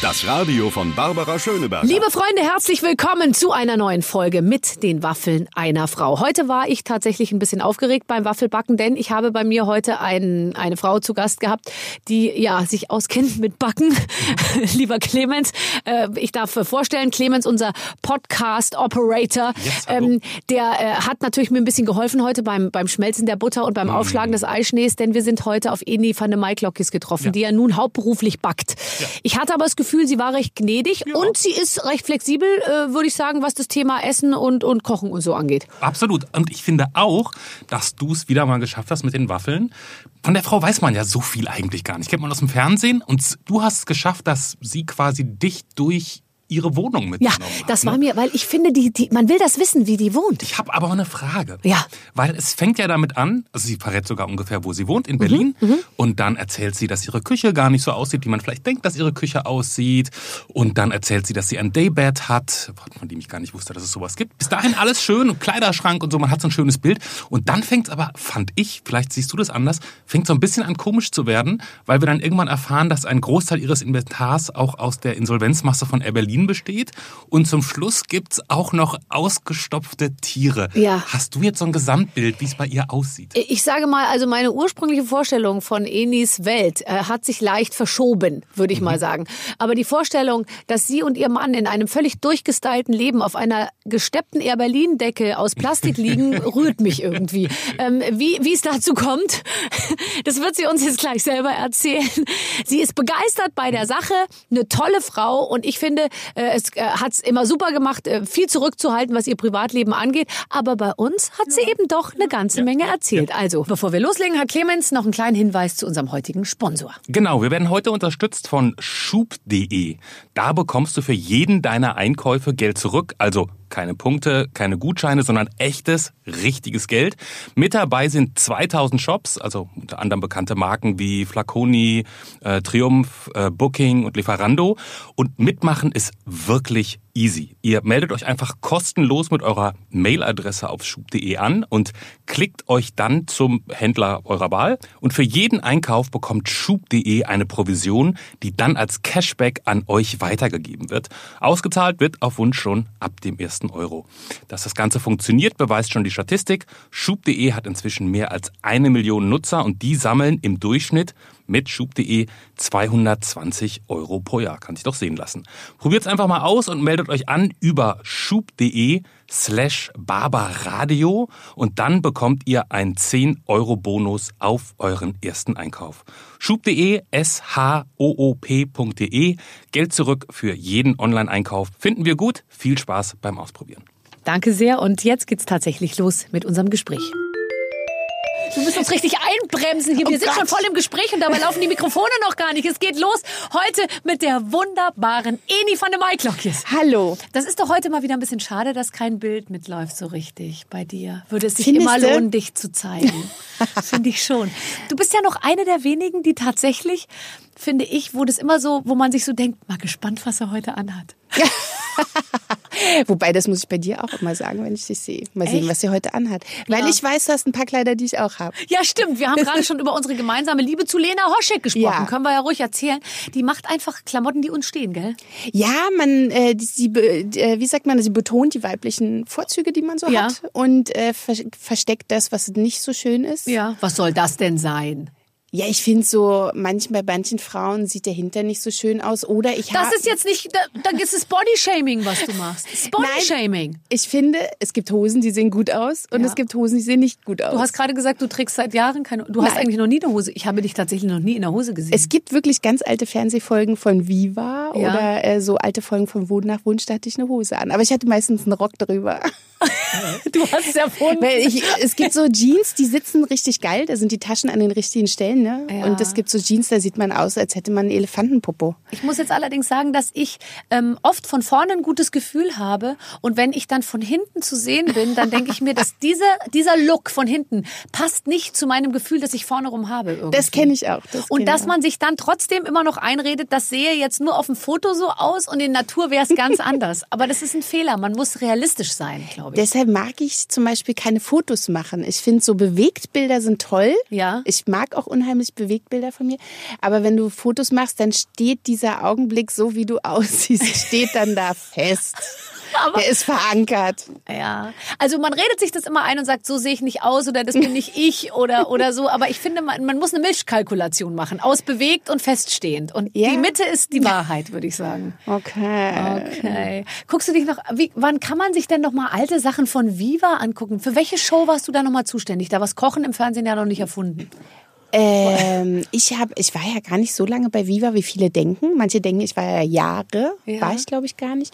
Das Radio von Barbara Schöneberger. Liebe Freunde, herzlich willkommen zu einer neuen Folge mit den Waffeln einer Frau. Heute war ich tatsächlich ein bisschen aufgeregt beim Waffelbacken, denn ich habe bei mir heute ein, eine Frau zu Gast gehabt, die ja sich auskennt mit Backen. Lieber Clemens, äh, ich darf vorstellen, Clemens, unser Podcast-Operator, Yes, ähm, der äh, hat natürlich mir ein bisschen geholfen heute beim, beim Schmelzen der Butter und Mhm. beim Aufschlagen des Eischnees, denn wir sind heute auf Eni van de Maiklokjes getroffen, die ja nun hauptberuflich backt. Ich hatte aber das Gefühl, sie war recht gnädig und sie ist recht flexibel, äh, würde ich sagen, was das Thema Essen und, und Kochen und so angeht. Absolut. Und ich finde auch, dass du es wieder mal geschafft hast mit den Waffeln. Von der Frau weiß man ja so viel eigentlich gar nicht. Kennt man aus dem Fernsehen. Und du hast es geschafft, dass sie quasi dich durch ihre Wohnung Ja, mitgenommen hat. das ne? war mir, weil ich finde, die, die, man will das wissen, wie die wohnt. Ich habe aber auch eine Frage. Ja. Weil es fängt ja damit an, also sie verrät sogar ungefähr, wo sie wohnt, Mhm, in Berlin. Und dann erzählt sie, dass ihre Küche gar nicht so aussieht, wie man vielleicht denkt, dass ihre Küche aussieht. Und dann erzählt sie, dass sie ein Daybed hat, von dem ich gar nicht wusste, dass es sowas gibt. Bis dahin alles schön und Kleiderschrank und so, man hat so ein schönes Bild. Und dann fängt es aber, fand ich, vielleicht siehst du das anders, fängt so ein bisschen an komisch zu werden, weil wir dann irgendwann erfahren, dass ein Großteil ihres Inventars auch aus der Insolvenzmasse von Air Berlin besteht. Und zum Schluss gibt's auch noch ausgestopfte Tiere. Ja. Hast du jetzt so ein Gesamtbild, wie es bei ihr aussieht? Ich sage mal, also meine ursprüngliche Vorstellung von Enis Welt äh, hat sich leicht verschoben, würde ich mal sagen. Aber die Vorstellung, dass sie und ihr Mann in einem völlig durchgestylten Leben auf einer gesteppten Air Berlin Decke aus Plastik liegen, rührt mich irgendwie. Ähm, wie, wie es dazu kommt, das wird sie uns jetzt gleich selber erzählen. Sie ist begeistert bei der Sache, eine tolle Frau und ich finde, äh, es äh, hat es immer super gemacht, äh, viel zurückzuhalten, was ihr Privatleben angeht. Aber bei uns hat sie eben doch eine ganze Menge erzählt. Also, bevor wir loslegen, hat Clemens noch einen kleinen Hinweis zu unserem heutigen Sponsor. Genau, wir werden heute unterstützt von schub.de. Da bekommst du für jeden deiner Einkäufe Geld zurück, also keine Punkte, keine Gutscheine, sondern echtes, richtiges Geld. Mit dabei sind 2000 Shops, also unter anderem bekannte Marken wie Flaconi, äh, Triumph, äh, Booking und Lieferando. Und mitmachen ist wirklich easy. Ihr meldet euch einfach kostenlos mit eurer Mailadresse auf schub.de an und klickt euch dann zum Händler eurer Wahl. Und für jeden Einkauf bekommt schub.de eine Provision, die dann als Cashback an euch weitergegeben wird. Ausgezahlt wird auf Wunsch schon ab dem ersten Euro. Dass das Ganze funktioniert, beweist schon die Statistik. Schub.de hat inzwischen mehr als eine Million Nutzer und die sammeln im Durchschnitt mit schub.de 220 Euro pro Jahr. Kann sich doch sehen lassen. Probiert's einfach mal aus und meldet euch an über schub.de slash barbaradio und dann bekommt ihr einen 10 Euro Bonus auf euren ersten Einkauf. Schub.de, S-H-O-O-P.de. Geld zurück für jeden Online-Einkauf. Finden wir gut. Viel Spaß beim Ausprobieren. Danke sehr und jetzt geht's tatsächlich los mit unserem Gespräch. Du musst uns richtig einbremsen hier. Wir Oh sind schon Gott. voll im Gespräch und dabei laufen die Mikrofone noch gar nicht. Es geht los heute mit der wunderbaren Eni van de Maiklokjes. Hallo. Das ist doch heute mal wieder ein bisschen schade, dass kein Bild mitläuft so richtig bei dir. Würde es sich Findest immer lohnen, dich zu zeigen. finde ich schon. Du bist ja noch eine der wenigen, die tatsächlich, finde ich, wo das immer so, wo man sich so denkt, mal gespannt, was er heute anhat. Wobei, das muss ich bei dir auch immer sagen, wenn ich dich sehe. Mal sehen, Echt? was sie heute anhat. Weil Ja. ich weiß, du hast ein paar Kleider, die ich auch habe. Ja, stimmt. Wir haben gerade schon über unsere gemeinsame Liebe zu Lena Hoschek gesprochen. Ja. Können wir ja ruhig erzählen. Die macht einfach Klamotten, die uns stehen, gell? Ja, man, äh, sie, äh, wie sagt man, sie betont die weiblichen Vorzüge, die man so Ja. hat und äh, ver versteckt das, was nicht so schön ist. Ja. Was soll das denn sein? Ja, ich finde so, manchmal bei manchen Frauen sieht der Hinter nicht so schön aus. Oder ich Das ist jetzt nicht, da, da ist es Bodyshaming, was du machst. Bodyshaming. Ich finde, es gibt Hosen, die sehen gut aus und Ja. es gibt Hosen, die sehen nicht gut aus. Du hast gerade gesagt, du trägst seit Jahren keine. Du hast Nein. eigentlich noch nie eine Hose. Ich habe dich tatsächlich noch nie in der Hose gesehen. es gibt wirklich ganz alte Fernsehfolgen von Viva Ja. oder äh, so alte Folgen von Wohn nach Wunsch, da hatte ich eine Hose an. Aber ich hatte meistens einen Rock drüber. du hast es erfunden. Weil ich, es gibt so Jeans, die sitzen richtig geil, da sind die Taschen an den richtigen Stellen. Ne? Ja. Und es gibt so Jeans, da sieht man aus, als hätte man einen Elefantenpopo. Ich muss jetzt allerdings sagen, dass ich ähm, oft von vorne ein gutes Gefühl habe und wenn ich dann von hinten zu sehen bin, dann denke ich mir, dass dieser, dieser Look von hinten passt nicht zu meinem Gefühl, das ich vorne rum habe. Irgendwie. Das kenne ich auch. Das Und dass man sich dann trotzdem immer noch einredet, das sehe jetzt nur auf dem Foto so aus und in Natur wäre es ganz anders. Aber das ist ein Fehler. Man muss realistisch sein, glaube ich. Deshalb mag ich zum Beispiel keine Fotos machen. Ich finde so Bewegtbilder sind toll. Ja. Ich mag auch unheimlich Bewegtbilder von mir. Aber wenn du Fotos machst, dann steht dieser Augenblick, so wie du aussiehst, steht dann da fest. Der ist verankert. Ja, also man redet sich das immer ein und sagt, so sehe ich nicht aus oder das bin nicht ich oder oder so. Aber ich finde, man, man muss eine Mischkalkulation machen, aus bewegt und feststehend. Und Ja. die Mitte ist die Wahrheit, würde ich sagen. Okay. Okay. Guckst du dich noch? Wie, wann kann man sich denn noch mal alte Sachen von Viva angucken? Für welche Show warst du da noch mal zuständig? Da was Kochen im Fernsehen ja noch nicht erfunden. Ähm, ich habe, ich war ja gar nicht so lange bei Viva, wie viele denken. Manche denken, ich war ja Jahre, Ja. war ich glaube ich gar nicht.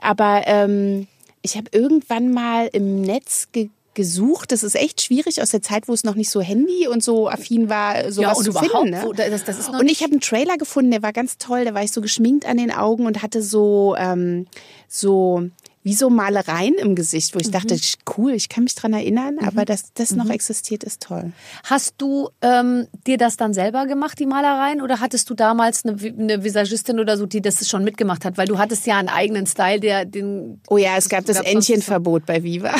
Aber ähm, ich habe irgendwann mal im Netz ge gesucht. Das ist echt schwierig aus der Zeit, wo es noch nicht so Handy und so affin war, sowas und zu finden. Ne? wo- das- das und ich habe einen Trailer gefunden, der war ganz toll. Da war ich so geschminkt an den Augen und hatte so ähm, so wie so Malereien im Gesicht, wo Mhm. ich dachte, cool, ich kann mich dran erinnern, aber dass das noch existiert, ist toll. Hast du ähm, dir das dann selber gemacht, die Malereien, oder hattest du damals eine, eine Visagistin oder so, die das schon mitgemacht hat? Weil du hattest ja einen eigenen Style, der den Oh ja, es gab das Entchenverbot bei Viva.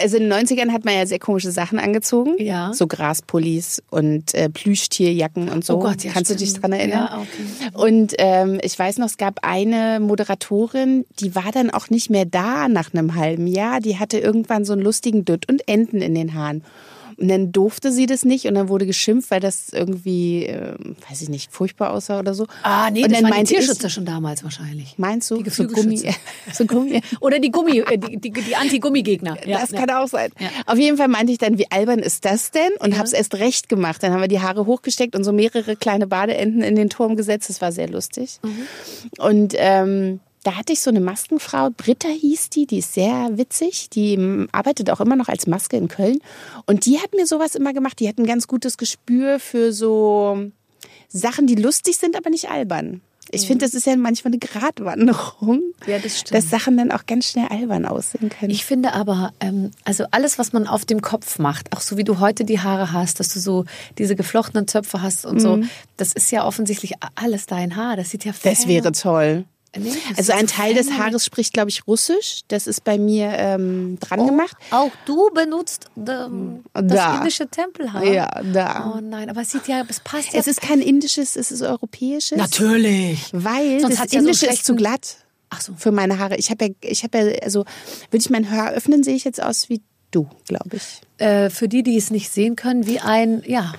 Also in den 90ern hat man ja sehr komische Sachen angezogen. Ja. So Graspullis und äh, Plüschtierjacken und so. Oh Gott, ja, Kannst du stimmt. dich dran erinnern? Ja, okay. Und ähm, ich weiß noch, es gab eine Moderatorin, die war dann auch nicht mehr da nach einem halben Jahr. Die hatte irgendwann so einen lustigen Dutt und Enten in den Haaren. Und dann durfte sie das nicht und dann wurde geschimpft, weil das irgendwie, äh, weiß ich nicht, furchtbar aussah oder so. Ah, nee, und das dann waren die Tierschützer schon damals wahrscheinlich. Meinst du? Die so Gummi, so Gummi. Oder die Gummi, äh, die, die, die Anti-Gummigegner. Ja, das ja. kann auch sein. Ja. Auf jeden Fall meinte ich dann, wie albern ist das denn? Und hab's erst recht gemacht. Dann haben wir die Haare hochgesteckt und so mehrere kleine Badeenten in den Turm gesetzt. Das war sehr lustig. Und ähm, da hatte ich so eine Maskenfrau, Britta hieß die, die ist sehr witzig. Die ähm, arbeitet auch immer noch als Maske in Köln. Und die hat mir sowas immer gemacht. Die hat ein ganz gutes Gespür für so Sachen, die lustig sind, aber nicht albern. Ich finde, das ist ja manchmal eine Gratwanderung, Ja, das dass Sachen dann auch ganz schnell albern aussehen können. Ich finde aber, ähm, also alles, was man auf dem Kopf macht, auch so wie du heute die Haare hast, dass du so diese geflochtenen Zöpfe hast und so, das ist ja offensichtlich alles dein Haar. Das sieht ja Das wäre toll. Nee, Also ein Teil des Haares spricht, glaube ich, Russisch. Das ist bei mir ähm, dran Oh, gemacht. Auch du benutzt ähm, das Da. indische Tempelhaar. Ja, da. Oh nein, aber es sieht ja, es passt ja. Es ist kein indisches, es ist europäisches. natürlich. Weil Sonst das hat's ja so indische ist zu glatt Ach so. für meine Haare. Ich habe ja, ich habe ja, also würde ich mein Haar öffnen, sehe ich jetzt aus wie du, glaube ich. Äh, für die, die es nicht sehen können, wie ein ja,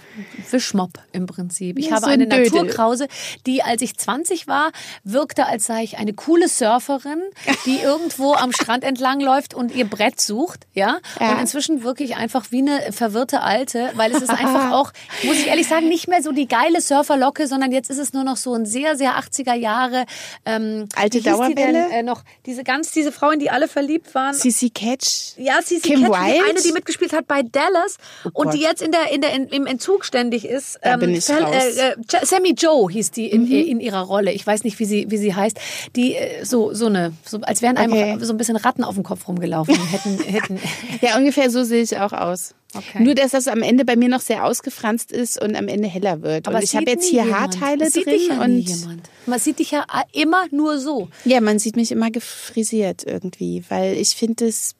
Wischmopp im Prinzip. Ich Ja, habe so ein eine Dödel. Naturkrause, die, als ich 20 war, wirkte, als sei ich eine coole Surferin, die irgendwo am Strand entlang läuft und ihr Brett sucht. Ja? Ja. Und inzwischen wirke ich einfach wie eine verwirrte Alte, weil es ist einfach auch, muss ich ehrlich sagen, nicht mehr so die geile Surferlocke, sondern jetzt ist es nur noch so ein sehr, sehr 80er Jahre. Ähm, Alte die Dauerbälle? Denn, äh, noch diese ganz, diese Frau, in die alle verliebt waren. CC Catch. Ja, Cici Kim Catch, Wilde? die eine, die mitgespielt hat bei Dallas und Gott. die jetzt in der, in der, in, im Entzug ständig ist. Da bin ich Fel- raus. Mhm. Äh, äh, Sammy Joe hieß die in, in ihrer Rolle. Ich weiß nicht, wie sie, wie sie heißt. Die äh, so, so eine, so, als wären Okay. einem so ein bisschen Ratten auf dem Kopf rumgelaufen und hätten, hätten. Ja, ungefähr so sehe ich auch aus. Okay. Nur, dass das am Ende bei mir noch sehr ausgefranst ist und am Ende heller wird. Aber und ich habe jetzt hier jemand. Haarteile sieht drin dich ja und jemand. Man sieht dich ja immer nur so. Ja, man sieht mich immer gefrisiert irgendwie, weil ich finde es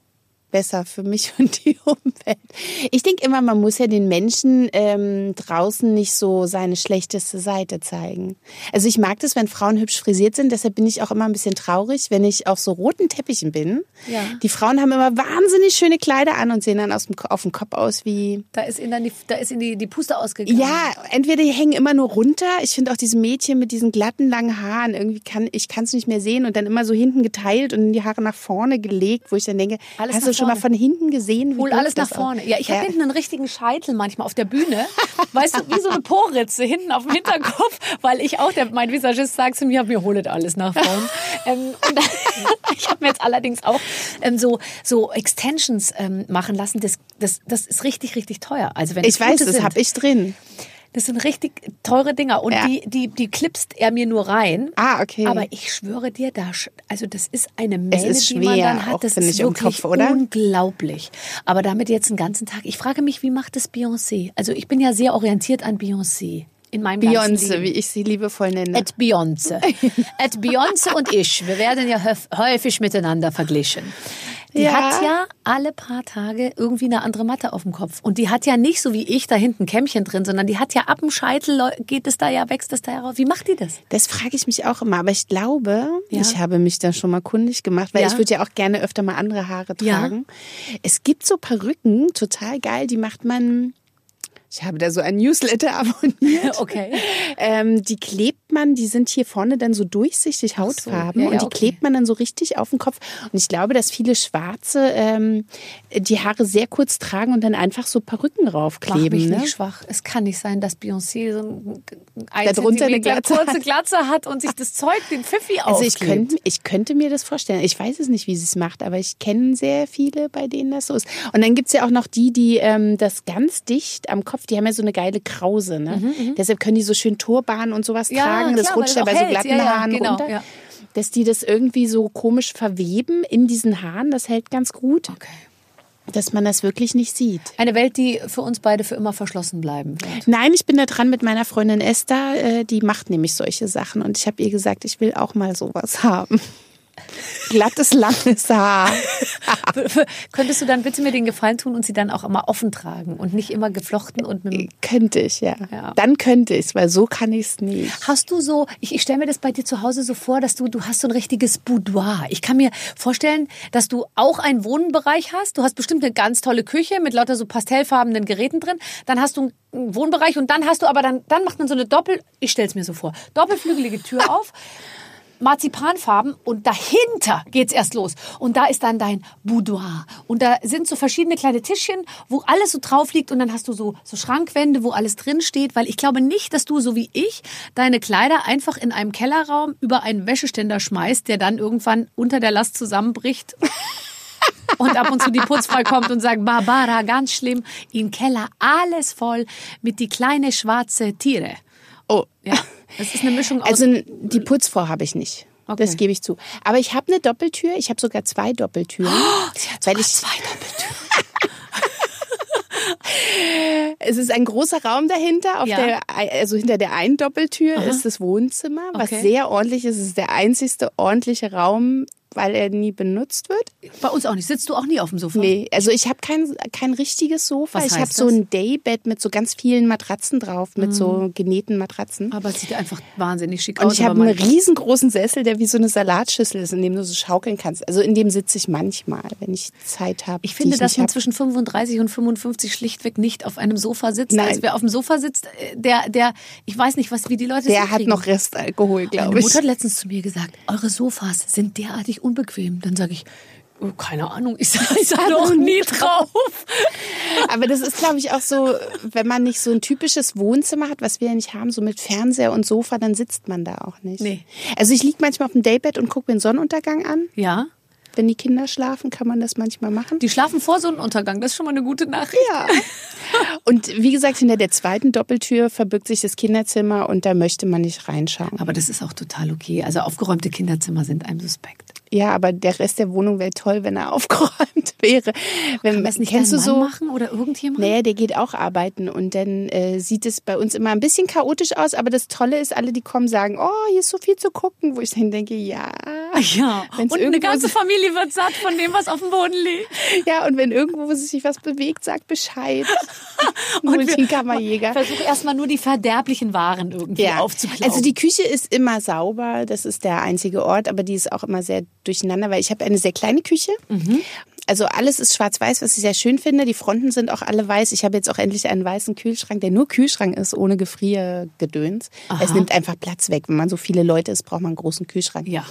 besser für mich und die Umwelt. Ich denke immer, man muss ja den Menschen ähm, draußen nicht so seine schlechteste Seite zeigen. Also ich mag das, wenn Frauen hübsch frisiert sind, deshalb bin ich auch immer ein bisschen traurig, wenn ich auf so roten Teppichen bin. Ja. Die Frauen haben immer wahnsinnig schöne Kleider an und sehen dann aus dem, auf dem Kopf aus wie Da ist ihnen dann die, da ist ihnen die, die Puste ausgegangen. ja, entweder die hängen immer nur runter. Ich finde auch diese Mädchen mit diesen glatten langen Haaren irgendwie kann ich kann es nicht mehr sehen und dann immer so hinten geteilt und die Haare nach vorne gelegt, wo ich dann denke, Alles hast du schon schon mal von hinten gesehen? Wie Hol alles nach vorne. auch- Ja, ich habe hinten einen richtigen Scheitel manchmal auf der Bühne. weißt du, wie so eine Poritze hinten auf dem Hinterkopf, weil ich auch, der, mein Visagist sagt zu mir, mir holet alles nach vorne. ähm, und ich habe mir jetzt allerdings auch ähm, so, so Extensions ähm, machen lassen. Das, das, das ist richtig, richtig teuer. Also wenn Ich weiß, das habe ich drin. Das sind richtig teure Dinger und Ja. die, die, die klipst er mir nur rein. Ah, okay. Aber ich schwöre dir, da, also das ist eine Mähne, ist die man schwer dann hat. auch, Das ist wirklich Kopf, oder? unglaublich. Aber damit jetzt den ganzen Tag. Ich frage mich, wie macht es Beyoncé? Also ich bin ja sehr orientiert an Beyoncé in meinem Beyoncé, wie ich sie liebevoll nenne. At Beyoncé. At Beyoncé und ich, wir werden ja häuf- häufig miteinander verglichen. Die Ja. hat ja alle paar Tage irgendwie eine andere Matte auf dem Kopf. Und die hat ja nicht so wie ich da hinten ein Kämmchen drin, sondern die hat ja ab dem Scheitel, geht es da ja, wächst es da ja raus. Wie macht die das? Das frage ich mich auch immer, aber ich glaube, Ja. ich habe mich da schon mal kundig gemacht, weil Ja. ich würde ja auch gerne öfter mal andere Haare tragen. Es gibt so Perücken, total geil, die macht man. Ich habe da so ein Newsletter abonniert. Okay. Ähm, die klebt man, die sind hier vorne dann so durchsichtig Hautfarben Ja, ja, und die okay. klebt man dann so richtig auf den Kopf. Und ich glaube, dass viele Schwarze ähm, die Haare sehr kurz tragen und dann einfach so Perücken Mach raufkleben. mich ne? nicht schwach. Es kann nicht sein, dass Beyoncé so ein, Darunter eine Glatze kurze Glatze hat und sich das Zeug, den Pfiffi Also ich aufklebt. könnte, ich könnte mir das vorstellen. Ich weiß es nicht, wie sie es macht, aber ich kenne sehr viele, bei denen das so ist. Und dann gibt's ja auch noch die, die ähm, das ganz dicht am Kopf, die haben ja so eine geile Krause. Ne? Deshalb können die so schön Turban und sowas Mhm, Ja, tragen. Das klar, rutscht ja bei so glatten Ja, Haaren genau, runter. ja. Dass die das irgendwie so komisch verweben in diesen Haaren, das hält ganz gut. Okay. Dass man das wirklich nicht sieht. Eine Welt, die für uns beide für immer verschlossen bleiben wird. Nein, ich bin da dran mit meiner Freundin Esther. Äh, die macht nämlich solche Sachen. Und ich habe ihr gesagt, ich will auch mal sowas haben. Glattes, langes Haar. Könntest du dann bitte mir den Gefallen tun und sie dann auch immer offen tragen und nicht immer geflochten und mit Könnte ich, ja. Ja. Dann könnte ich es, weil so kann ich es nicht. Hast du so, ich, ich stelle mir das bei dir zu Hause so vor, dass du, du hast so ein richtiges Boudoir. Ich kann mir vorstellen, dass du auch einen Wohnbereich hast. Du hast bestimmt eine ganz tolle Küche mit lauter so pastellfarbenen Geräten drin. Dann hast du einen Wohnbereich und dann hast du aber dann, dann macht man so eine Doppel, ich stell's mir so vor, doppelflügelige Tür auf. Marzipanfarben und dahinter geht's erst los. Und da ist dann dein Boudoir. Und da sind so verschiedene kleine Tischchen, wo alles so drauf liegt und dann hast du so, so Schrankwände, wo alles drin steht, weil ich glaube nicht, dass du so wie ich deine Kleider einfach in einem Kellerraum über einen Wäscheständer schmeißt, der dann irgendwann unter der Last zusammenbricht. Und ab und zu die Putzfrau kommt und sagt, Barbara, ganz schlimm, im Keller alles voll mit die kleine schwarze Tiere. Oh. Ja, das ist eine Mischung aus Also die Putzfrau habe ich nicht. Okay. Das gebe ich zu. Aber ich habe eine Doppeltür. Ich habe sogar zwei Doppeltüren. Sie hat weil sogar ich zwei Doppeltüren. Es ist ein großer Raum dahinter. Auf Ja. der, also hinter der einen Doppeltür ist das Wohnzimmer, was Okay. sehr ordentlich ist. Es ist der einzigste ordentliche Raum, weil er nie benutzt wird. Bei uns auch nicht. Sitzt du auch nie auf dem Sofa? Nee, also ich habe kein, kein richtiges Sofa. Was ich habe so ein Daybed mit so ganz vielen Matratzen drauf, mit so genähten Matratzen. Aber es sieht einfach wahnsinnig schick Und aus. ich habe einen riesengroßen Sessel, der wie so eine Salatschüssel ist, in dem du so schaukeln kannst. Also in dem sitze ich manchmal, wenn ich Zeit habe. ich finde, die dass man hab. zwischen 35 und 55 schlichtweg nicht auf einem Sofa sitzt. Nein. Als wer auf dem Sofa sitzt, äh, der, der, ich weiß nicht, was, wie die Leute Der das hat hinkriegen. noch Restalkohol, Meine glaube ich. Mutter hat letztens zu mir gesagt, eure Sofas sind derartig unbequem. Dann sage ich, oh, keine Ahnung, ich da noch nie drauf. Aber das ist, glaube ich, auch so, wenn man nicht so ein typisches Wohnzimmer hat, was wir ja nicht haben, so mit Fernseher und Sofa, dann sitzt man da auch nicht. Nee. Also ich liege manchmal auf dem Daybed und gucke mir den Sonnenuntergang an. Ja, Wenn die Kinder schlafen, kann man das manchmal machen. die schlafen vor Sonnenuntergang. Das ist schon mal eine gute Nachricht. Ja. Und wie gesagt, hinter der zweiten Doppeltür verbirgt sich das Kinderzimmer und da möchte man nicht reinschauen. Aber das ist auch total okay. Also aufgeräumte Kinderzimmer sind einem suspekt. Ja, aber der Rest der Wohnung wäre toll, wenn er aufgeräumt wäre. Wenn, Kann das nicht kennst du so? machen oder irgendjemand? Naja, der geht auch arbeiten und dann äh, sieht es bei uns immer ein bisschen chaotisch aus, aber das Tolle ist, alle, die kommen, sagen, oh, hier ist so viel zu gucken, wo ich dann denke, ja. Ja, Wenn's und eine ganze Familie wird satt von dem, was auf dem Boden liegt. Ja, und wenn irgendwo sich was bewegt, sag Bescheid. Multikammerjäger. Versuch erstmal nur die verderblichen Waren irgendwie aufzuklauen. Also die Küche ist immer sauber, das ist der einzige Ort, aber die ist auch immer sehr durcheinander, weil ich habe eine sehr kleine Küche. Mhm. Also alles ist schwarz-weiß, was ich sehr schön finde. Die Fronten sind auch alle weiß. Ich habe jetzt auch endlich einen weißen Kühlschrank, der nur Kühlschrank ist, ohne Gefriergedöns. Es nimmt einfach Platz weg. Wenn man so viele Leute ist, braucht man einen großen Kühlschrank. Ja.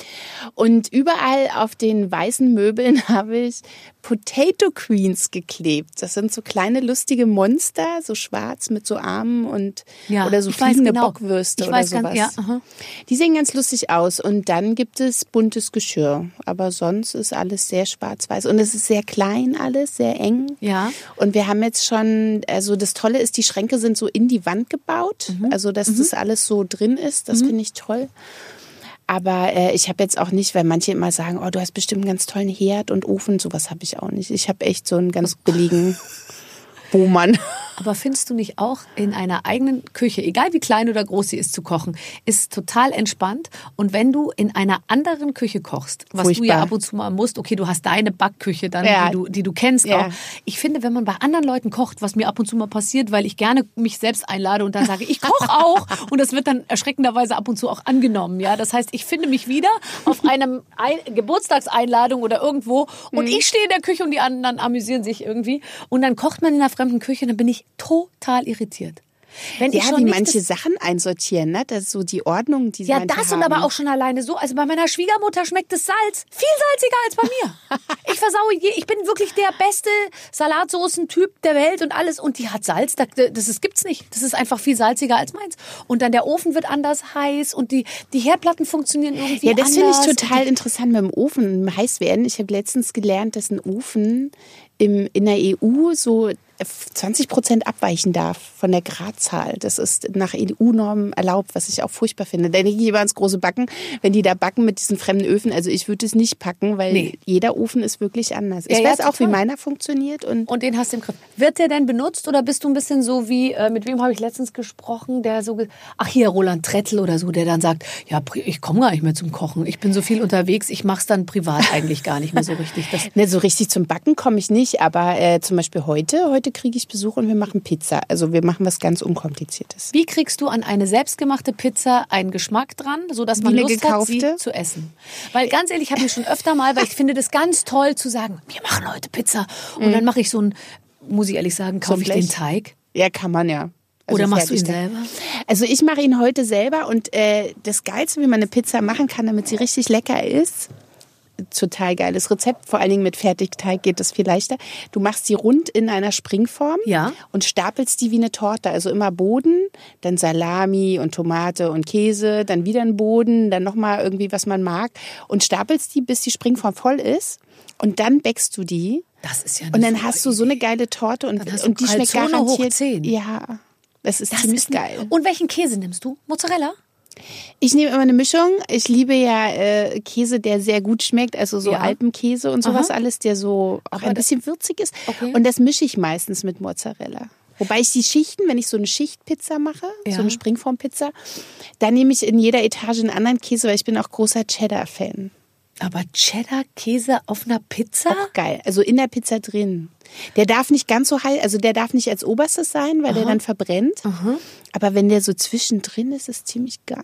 Und überall auf den weißen Möbeln habe ich Potato Queens geklebt. Das sind so kleine lustige Monster, so schwarz mit so Armen und Ja, oder so fliegende genau. Bockwürste Ich oder weiß ganz- sowas. ja. Die sehen ganz lustig aus. Und dann gibt es buntes Geschirr. Aber sonst ist alles sehr schwarz-weiß. Und es ist sehr klein alles, sehr eng. Ja. Und wir haben jetzt schon, also das Tolle ist, die Schränke sind so in die Wand gebaut. Mhm. Also, dass das alles so drin ist. Das finde ich toll. Aber äh, ich habe jetzt auch nicht, weil manche immer sagen, oh, du hast bestimmt einen ganz tollen Herd und Ofen. Sowas habe ich auch nicht. Ich habe echt so einen ganz billigen Bohmann. Aber findest du nicht auch in einer eigenen Küche, egal wie klein oder groß sie ist, zu kochen, ist total entspannt. Und wenn du in einer anderen Küche kochst, was du ja Furchtbar. ab und zu mal musst, okay, du hast deine Backküche dann, Ja. die, du, die du kennst Ja. auch. Ich finde, wenn man bei anderen Leuten kocht, was mir ab und zu mal passiert, weil ich gerne mich selbst einlade und dann sage, ich koche auch. Und das wird dann erschreckenderweise ab und zu auch angenommen. Ja, das heißt, ich finde mich wieder auf einem Ein Geburtstagseinladung oder irgendwo und ich stehe in der Küche und die anderen amüsieren sich irgendwie. Und dann kocht man in einer fremden Küche, dann bin ich total irritiert. Wenn Ja, schon wie manche das, Sachen einsortieren, ne? Das so die Ordnung, die ja, das und haben. aber auch schon alleine so. Also bei meiner Schwiegermutter schmeckt das Salz viel salziger als bei mir. Ich versaue je, ich bin wirklich der beste Salatsoßen-Typ der Welt und alles. Und die hat Salz, das, das gibt's nicht. Das ist einfach viel salziger als meins. Und dann der Ofen wird anders heiß und die, die Herdplatten funktionieren irgendwie Ja, das finde ich anders. total interessant mit dem Ofen, im Heißwerden. Ich habe letztens gelernt, dass ein Ofen im, in der EU so 20 Prozent abweichen darf von der Gradzahl. Das ist nach EU-Normen erlaubt, was ich auch furchtbar finde. Da denke ich immer ans große Backen, wenn die da backen mit diesen fremden Öfen. Also ich würde es nicht packen, weil Nee. jeder Ofen ist wirklich anders. Ja, ich ja, weiß auch, wie meiner funktioniert und Und den hast du im Griff. Wird der denn benutzt oder bist du ein bisschen so wie, äh, mit wem habe ich letztens gesprochen, der so, ach hier, Roland Trettel oder so, der dann sagt, ja, ich komme gar nicht mehr zum Kochen. Ich bin so viel unterwegs, ich mache es dann privat eigentlich gar nicht mehr so richtig. Das, Ne, so richtig zum Backen komme ich nicht, aber äh, zum Beispiel heute, heute kriege ich Besuch und wir machen Pizza. Also wir machen was ganz Unkompliziertes. wie kriegst du an eine selbstgemachte Pizza einen Geschmack dran, sodass man Lust hat, sie gekaufte? zu essen? Weil ganz ehrlich, ich habe mir schon öfter mal, weil ich finde das ganz toll zu sagen, wir machen heute Pizza und dann mache ich so ein, muss ich ehrlich sagen, kaufe ich Blech. den Teig Ja, kann man ja. Also oder machst du ihn selber? Also ich mache ihn heute selber und äh, das Geilste, wie man eine Pizza machen kann, damit sie richtig lecker ist, total geiles Rezept, vor allen Dingen mit Fertigteig geht das viel leichter. Du machst sie rund in einer Springform Ja. und stapelst die wie eine Torte, also immer Boden, dann Salami und Tomate und Käse, dann wieder ein Boden, dann nochmal irgendwie, was man mag und stapelst die, bis die Springform voll ist und dann backst du die Das ist ja und dann hast du so eine geile Torte und, und die schmeckt Calzone hoch garantiert. 10. Ja, das ist Das ziemlich ist geil. Und welchen Käse nimmst du? Mozzarella? Ich nehme immer eine Mischung. Ich liebe ja äh, Käse, der sehr gut schmeckt, also so Ja. Alpenkäse und sowas Aha. alles, der so auch Aber ein da- bisschen würzig ist. Okay. Und das mische ich meistens mit Mozzarella. Wobei ich die Schichten, wenn ich so eine Schichtpizza mache, Ja. so eine Springformpizza, dann nehme ich in jeder Etage einen anderen Käse, weil ich bin auch großer Cheddar-Fan. Aber Cheddar-Käse auf einer Pizza? Auch geil. Also in der Pizza drin. Der darf nicht ganz so heiß, also der darf nicht als oberstes sein, weil der dann verbrennt. Aber wenn der so zwischendrin ist, ist es ziemlich geil.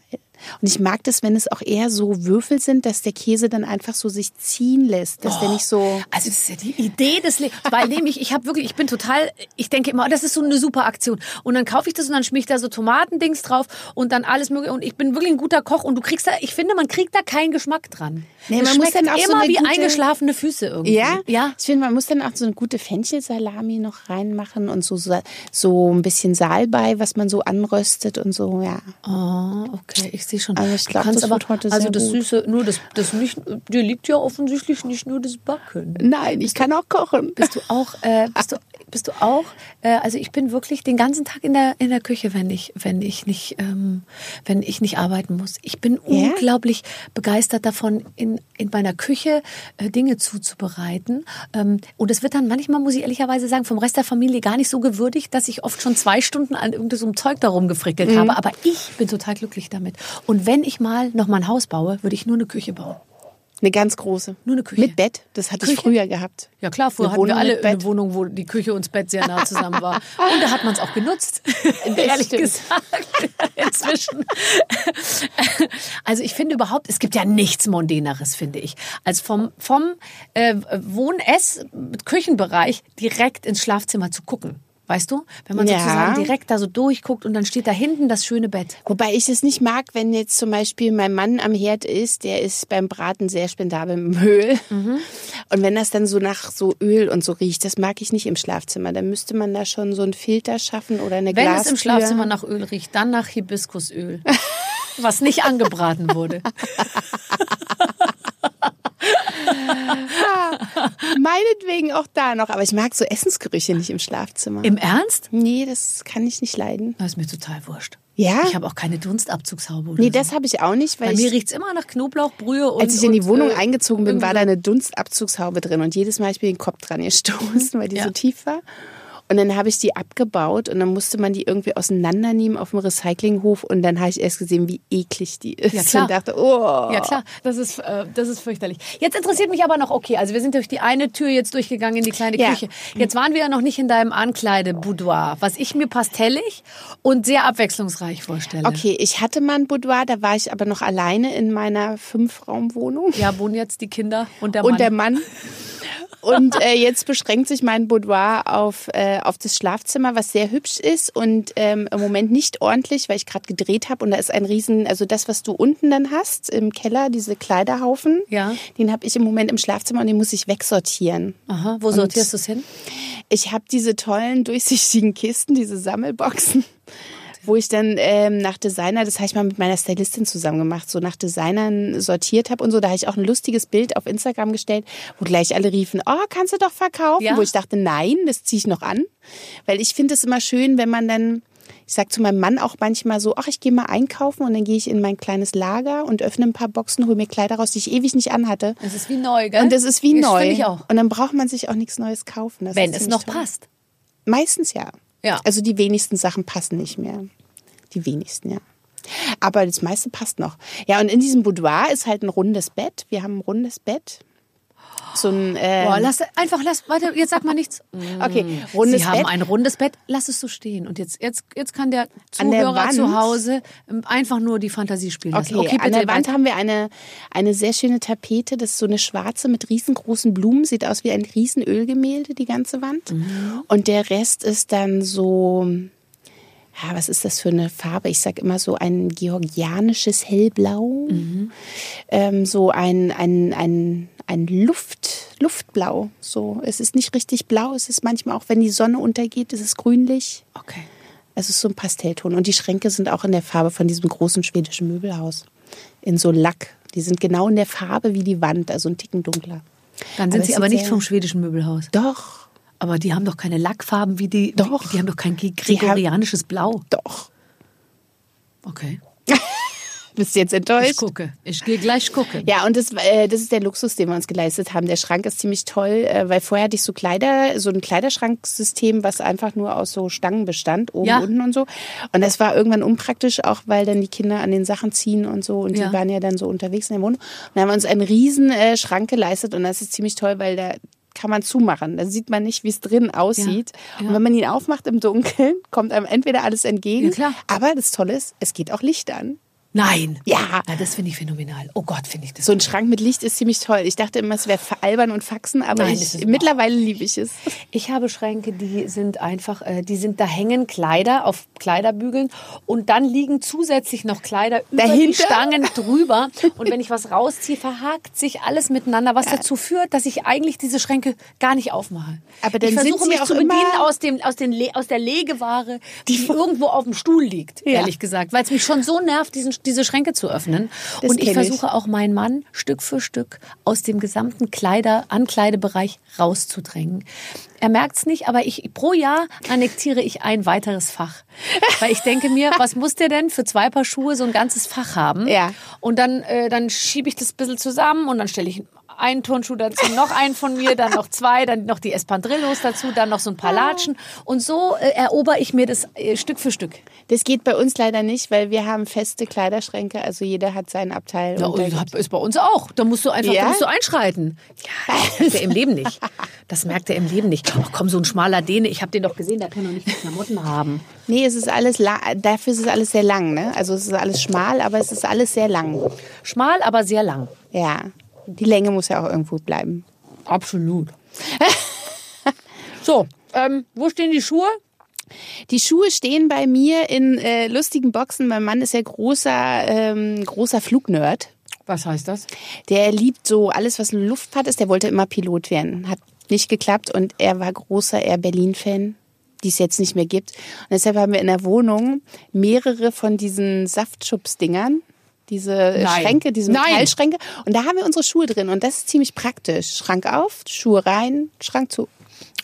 Und ich mag das, wenn es auch eher so Würfel sind, dass der Käse dann einfach so sich ziehen lässt, dass der nicht so. Also das ist ja die Idee des Lebens. Weil nämlich, ich habe wirklich, ich bin total, ich denke immer, das ist so eine super Aktion. Und dann kaufe ich das und dann schmier ich da so Tomatendings drauf und dann alles mögliche. Und ich bin wirklich ein guter Koch und du kriegst da, ich finde, man kriegt da keinen Geschmack dran. Nee, man muss dann auch so immer eine wie gute- eingeschlafene Füße irgendwie. Ja, Ja. Ich finde, man muss dann auch so eine gute Fenchelsalami noch reinmachen und so, so ein bisschen Salbei, was man so anröstet und so, ja. Oh, okay, ich sehe schon. Also ich Du glaub, kannst das aber, wird heute also das gut. Süße, nur das, das nicht, dir liegt ja offensichtlich nicht nur das Backen. Nein, ich kann auch kochen. Bist du auch, äh, bist du, bist du auch, äh, also ich bin wirklich den ganzen Tag in der, in der Küche, wenn ich, wenn ich nicht, ähm, wenn ich nicht arbeiten muss. Ich bin Ja? unglaublich begeistert davon, in, in meiner Küche äh, Dinge zuzubereiten. Ähm, und es wird dann manchmal, muss ich ehrlicherweise sagen, vom Rest der Familie gar nicht so gewürdigt, dass ich oft schon zwei Stunden an irgendeinem Zeug darum gefrickelt habe. Aber ich bin total glücklich damit. Und wenn ich mal noch mal ein Haus baue, würde ich nur eine Küche bauen. Eine ganz große. Nur eine Küche. Mit Bett, das hatte ich Küche? früher gehabt. Ja klar, früher Eine hatten wir alle eine. Wohnung, wo die Küche und das Bett sehr nah zusammen war. Und da hat man es auch genutzt, ehrlich stimmt. gesagt. inzwischen. Also ich finde überhaupt, es gibt ja nichts Mondäneres, finde ich, als vom, vom äh, Wohn-Ess-Küchenbereich direkt ins Schlafzimmer zu gucken. Weißt du? Wenn man Ja. sozusagen direkt da so durchguckt und dann steht da hinten das schöne Bett. Wobei ich es nicht mag, wenn jetzt zum Beispiel mein Mann am Herd ist, der ist beim Braten sehr spendabel mit dem Öl. Mhm. Und wenn das dann so nach so Öl und so riecht, das mag ich nicht im Schlafzimmer. Dann müsste man da schon so einen Filter schaffen oder eine Wenn Glastür. es im Schlafzimmer nach Öl riecht, dann nach Hibiskusöl. Was nicht angebraten wurde. Meinetwegen auch da noch. Aber ich mag so Essensgerüche nicht im Schlafzimmer. Im Ernst? nee, das kann ich nicht leiden. Das ist mir total wurscht. Ja? Ich habe auch keine Dunstabzugshaube. Oder Nee, so. das habe ich auch nicht, Bei weil mir ich, riecht's immer nach Knoblauchbrühe und als ich in die und, Wohnung äh, eingezogen bin, war da eine Dunstabzugshaube drin und jedes Mal hab ich mir den Kopf dran gestoßen, weil die Ja. so tief war. Und dann habe ich die abgebaut und dann musste man die irgendwie auseinandernehmen auf dem Recyclinghof und dann habe ich erst gesehen, wie eklig die ist Ja, klar. und dachte, oh. Ja klar, das ist, äh, das ist fürchterlich. Jetzt interessiert mich aber noch, okay, also wir sind durch die eine Tür jetzt durchgegangen in die kleine Ja. Küche. Jetzt waren wir ja noch nicht in deinem Ankleideboudoir, was ich mir pastellig und sehr abwechslungsreich vorstelle. Okay, ich hatte mal ein Boudoir, da war ich aber noch alleine in meiner Fünfraumwohnung. Ja, wohnen jetzt die Kinder und der Mann. und der Mann. Und äh, jetzt beschränkt sich mein Boudoir auf, äh, auf das Schlafzimmer, was sehr hübsch ist und ähm, im Moment nicht ordentlich, weil ich gerade gedreht habe. Und da ist ein riesen, also das, was du unten dann hast im Keller, diese Kleiderhaufen, Ja. den habe ich im Moment im Schlafzimmer und den muss ich wegsortieren. Aha, wo sortierst du es hin? Ich habe diese tollen durchsichtigen Kisten, diese Sammelboxen, wo ich dann ähm, nach Designer, das habe ich mal mit meiner Stylistin zusammen gemacht, so nach Designern sortiert habe und so. Da habe ich auch ein lustiges Bild auf Instagram gestellt, wo gleich alle riefen, oh, kannst du doch verkaufen. Ja. Wo ich dachte, nein, das ziehe ich noch an. Weil ich finde es immer schön, wenn man dann, ich sag zu meinem Mann auch manchmal so, ach, ich gehe mal einkaufen und dann gehe ich in mein kleines Lager und öffne ein paar Boxen, hole mir Kleider raus, die ich ewig nicht anhatte. Das ist wie neu, gell? Und das ist wie Das neu. ich auch. Und dann braucht man sich auch nichts Neues kaufen. Das Wenn ist es noch toll. passt. Meistens ja. Ja. Also die wenigsten Sachen passen nicht mehr. Die wenigsten, ja. Aber das meiste passt noch. Ja, und in diesem Boudoir ist halt ein rundes Bett. Wir haben ein rundes Bett. So ein, äh, Boah, lass einfach, lass, warte, jetzt sag mal nichts. okay, rundes Sie haben Bett. ein rundes Bett, lass es so stehen. Und jetzt, jetzt, jetzt kann der Zuhörer zu Hause ähm, einfach nur die Fantasie spielen lassen. Okay, an der Wand haben wir eine, eine sehr schöne Tapete. Das ist so eine schwarze mit riesengroßen Blumen. Sieht aus wie ein Riesenölgemälde, die ganze Wand. Mhm. Und der Rest ist dann so, ja, was ist das für eine Farbe? Ich sag immer so ein georgianisches Hellblau. Mhm. Ähm, so ein, ein, ein, ein Luft, Luftblau. So, es ist nicht richtig blau. Es ist manchmal auch, wenn die Sonne untergeht, ist es grünlich. Okay. Es ist so ein Pastellton. Und die Schränke sind auch in der Farbe von diesem großen schwedischen Möbelhaus. In so Lack. Die sind genau in der Farbe wie die Wand, also ein Ticken dunkler. Dann sind Aber sie aber nicht vom schwedischen Möbelhaus. Doch, Aber die haben doch keine Lackfarben wie die. Doch. Die haben doch kein gregorianisches Blau. doch. Okay. Bist du jetzt Ich enttäuscht? gucke. Ich gehe gleich gucken. Ja, und das, äh, das ist der Luxus, den wir uns geleistet haben. Der Schrank ist ziemlich toll, äh, weil vorher hatte ich so Kleider, so ein Kleiderschranksystem, was einfach nur aus so Stangen bestand, oben, Ja. unten und so. Und das war irgendwann unpraktisch, auch weil dann die Kinder an den Sachen ziehen und so. Und Ja. die waren ja dann so unterwegs in der Wohnung. Und dann haben wir uns einen riesen äh, Schrank geleistet und das ist ziemlich toll, weil da kann man zumachen. Da sieht man nicht, wie es drin aussieht. Ja. Und wenn man ihn aufmacht im Dunkeln, kommt einem entweder alles entgegen. Ja, klar. Aber das Tolle ist, es geht auch Licht an. Nein. Ja. Na, das finde ich phänomenal. Oh Gott, finde ich das. So ein Schrank mit Licht ist ziemlich toll. Ich dachte immer, es wäre albern und Faxen, aber Nein, ich, mittlerweile liebe ich es. Ich habe Schränke, die sind einfach, äh, die sind, da hängen Kleider auf Kleiderbügeln und dann liegen zusätzlich noch Kleider über die Dahinter? Stangen drüber. Und wenn ich was rausziehe, verhakt sich alles miteinander, was dazu führt, dass ich eigentlich diese Schränke gar nicht aufmache. Aber dann ich versuche mich auch zu bedienen aus, dem, aus, den Le aus der Legeware, die, irgendwo auf dem Stuhl liegt, Ja. ehrlich gesagt, weil es mich schon so nervt, diesen, diese Schränke zu öffnen. Das und ich kenn ich. versuche auch meinen Mann Stück für Stück aus dem gesamten Kleider, Ankleidebereich rauszudrängen. Er merkt's nicht, aber ich pro Jahr annektiere ich ein weiteres Fach. Weil ich denke mir, was muss der denn für zwei Paar Schuhe so ein ganzes Fach haben? Ja. Und dann, äh, dann schiebe ich das ein bisschen zusammen und dann stelle ich einen Turnschuh dazu, noch einen von mir, dann noch zwei, dann noch die Espandrillos dazu, dann noch so ein paar Latschen. Und so äh, erober ich mir das äh, Stück für Stück. Das geht bei uns leider nicht, weil wir haben feste Kleiderschränke, also jeder hat seinen Abteil. Ja, und ist bei uns auch. Da musst du einfach, Ja? da musst du einschreiten. Ja, das merkt er im Leben nicht. Das merkt er im Leben nicht. Ach komm, so ein schmaler Däne, ich habe den doch gesehen, der kann doch nicht viel Klamotten haben. nee, es ist alles, dafür ist es alles sehr lang, ne? Also es ist alles schmal, aber es ist alles sehr lang. Schmal, aber sehr lang. Ja, die Länge muss ja auch irgendwo bleiben. Absolut. so, ähm, wo stehen die Schuhe? Die Schuhe stehen bei mir in äh, lustigen Boxen. Mein Mann ist ja großer, ähm, großer Flugnerd. Was heißt das? Der liebt so alles, was Luftfahrt ist. Der wollte immer Pilot werden. Hat nicht geklappt und er war großer Air Berlin-Fan, die es jetzt nicht mehr gibt. Und deshalb haben wir in der Wohnung mehrere von diesen Saftschubs-Dingern. Diese Nein. Schränke, diese. Metallschränke. Und da haben wir unsere Schuhe drin. Und das ist ziemlich praktisch. Schrank auf, Schuhe rein, Schrank zu.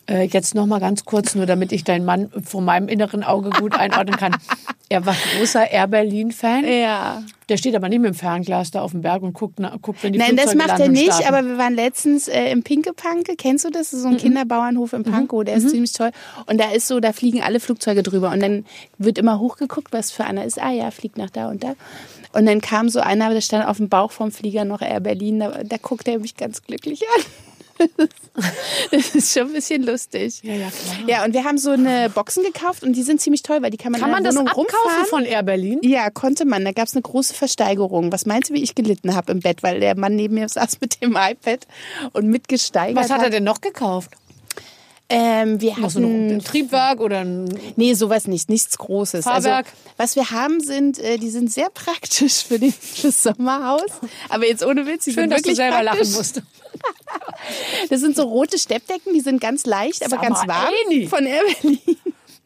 Äh, jetzt noch mal ganz kurz, nur damit ich deinen Mann vor meinem inneren Auge gut einordnen kann. Er war großer Air Berlin-Fan. Ja. Der steht aber nicht mit dem Fernglas da auf dem Berg und guckt, na, guckt wenn die Nein, das Flugzeuge macht er nicht, starten. aber wir waren letztens äh, im Pinkepanke. Kennst du das? Das ist so ein Kinderbauernhof in Pankow, der ist ziemlich toll. Und da ist so, da fliegen alle Flugzeuge drüber. Und dann wird immer hochgeguckt, was für einer ist. Ah ja, fliegt nach da und da. Und dann kam so einer, der stand auf dem Bauch vom Flieger noch Air Berlin. Da, da guckt er mich ganz glücklich an. Das ist schon ein bisschen lustig. Ja, ja, klar. Ja, und wir haben so eine Boxen gekauft und die sind ziemlich toll, weil die kann man Kann man das Wohnung abkaufen rumfahren. von Air Berlin? Ja, konnte man. Da gab es eine große Versteigerung. Was meinst du, wie ich gelitten habe im Bett? Weil der Mann neben mir saß mit dem iPad und mitgesteigert Was hat er denn noch gekauft? Ähm, wir Noch so ein hatten... Triebwerk oder ein Nee, sowas nicht. Nichts Großes. Fahrwerk? Also, was wir haben, sind, äh, die sind sehr praktisch für den, fürs Sommerhaus. Aber jetzt ohne Witz, die Schön, sind dass du wirklich selber praktisch. lachen musst. Das sind so rote Steppdecken, die sind ganz leicht, aber Sag ganz warm. Eni. Von Berlin.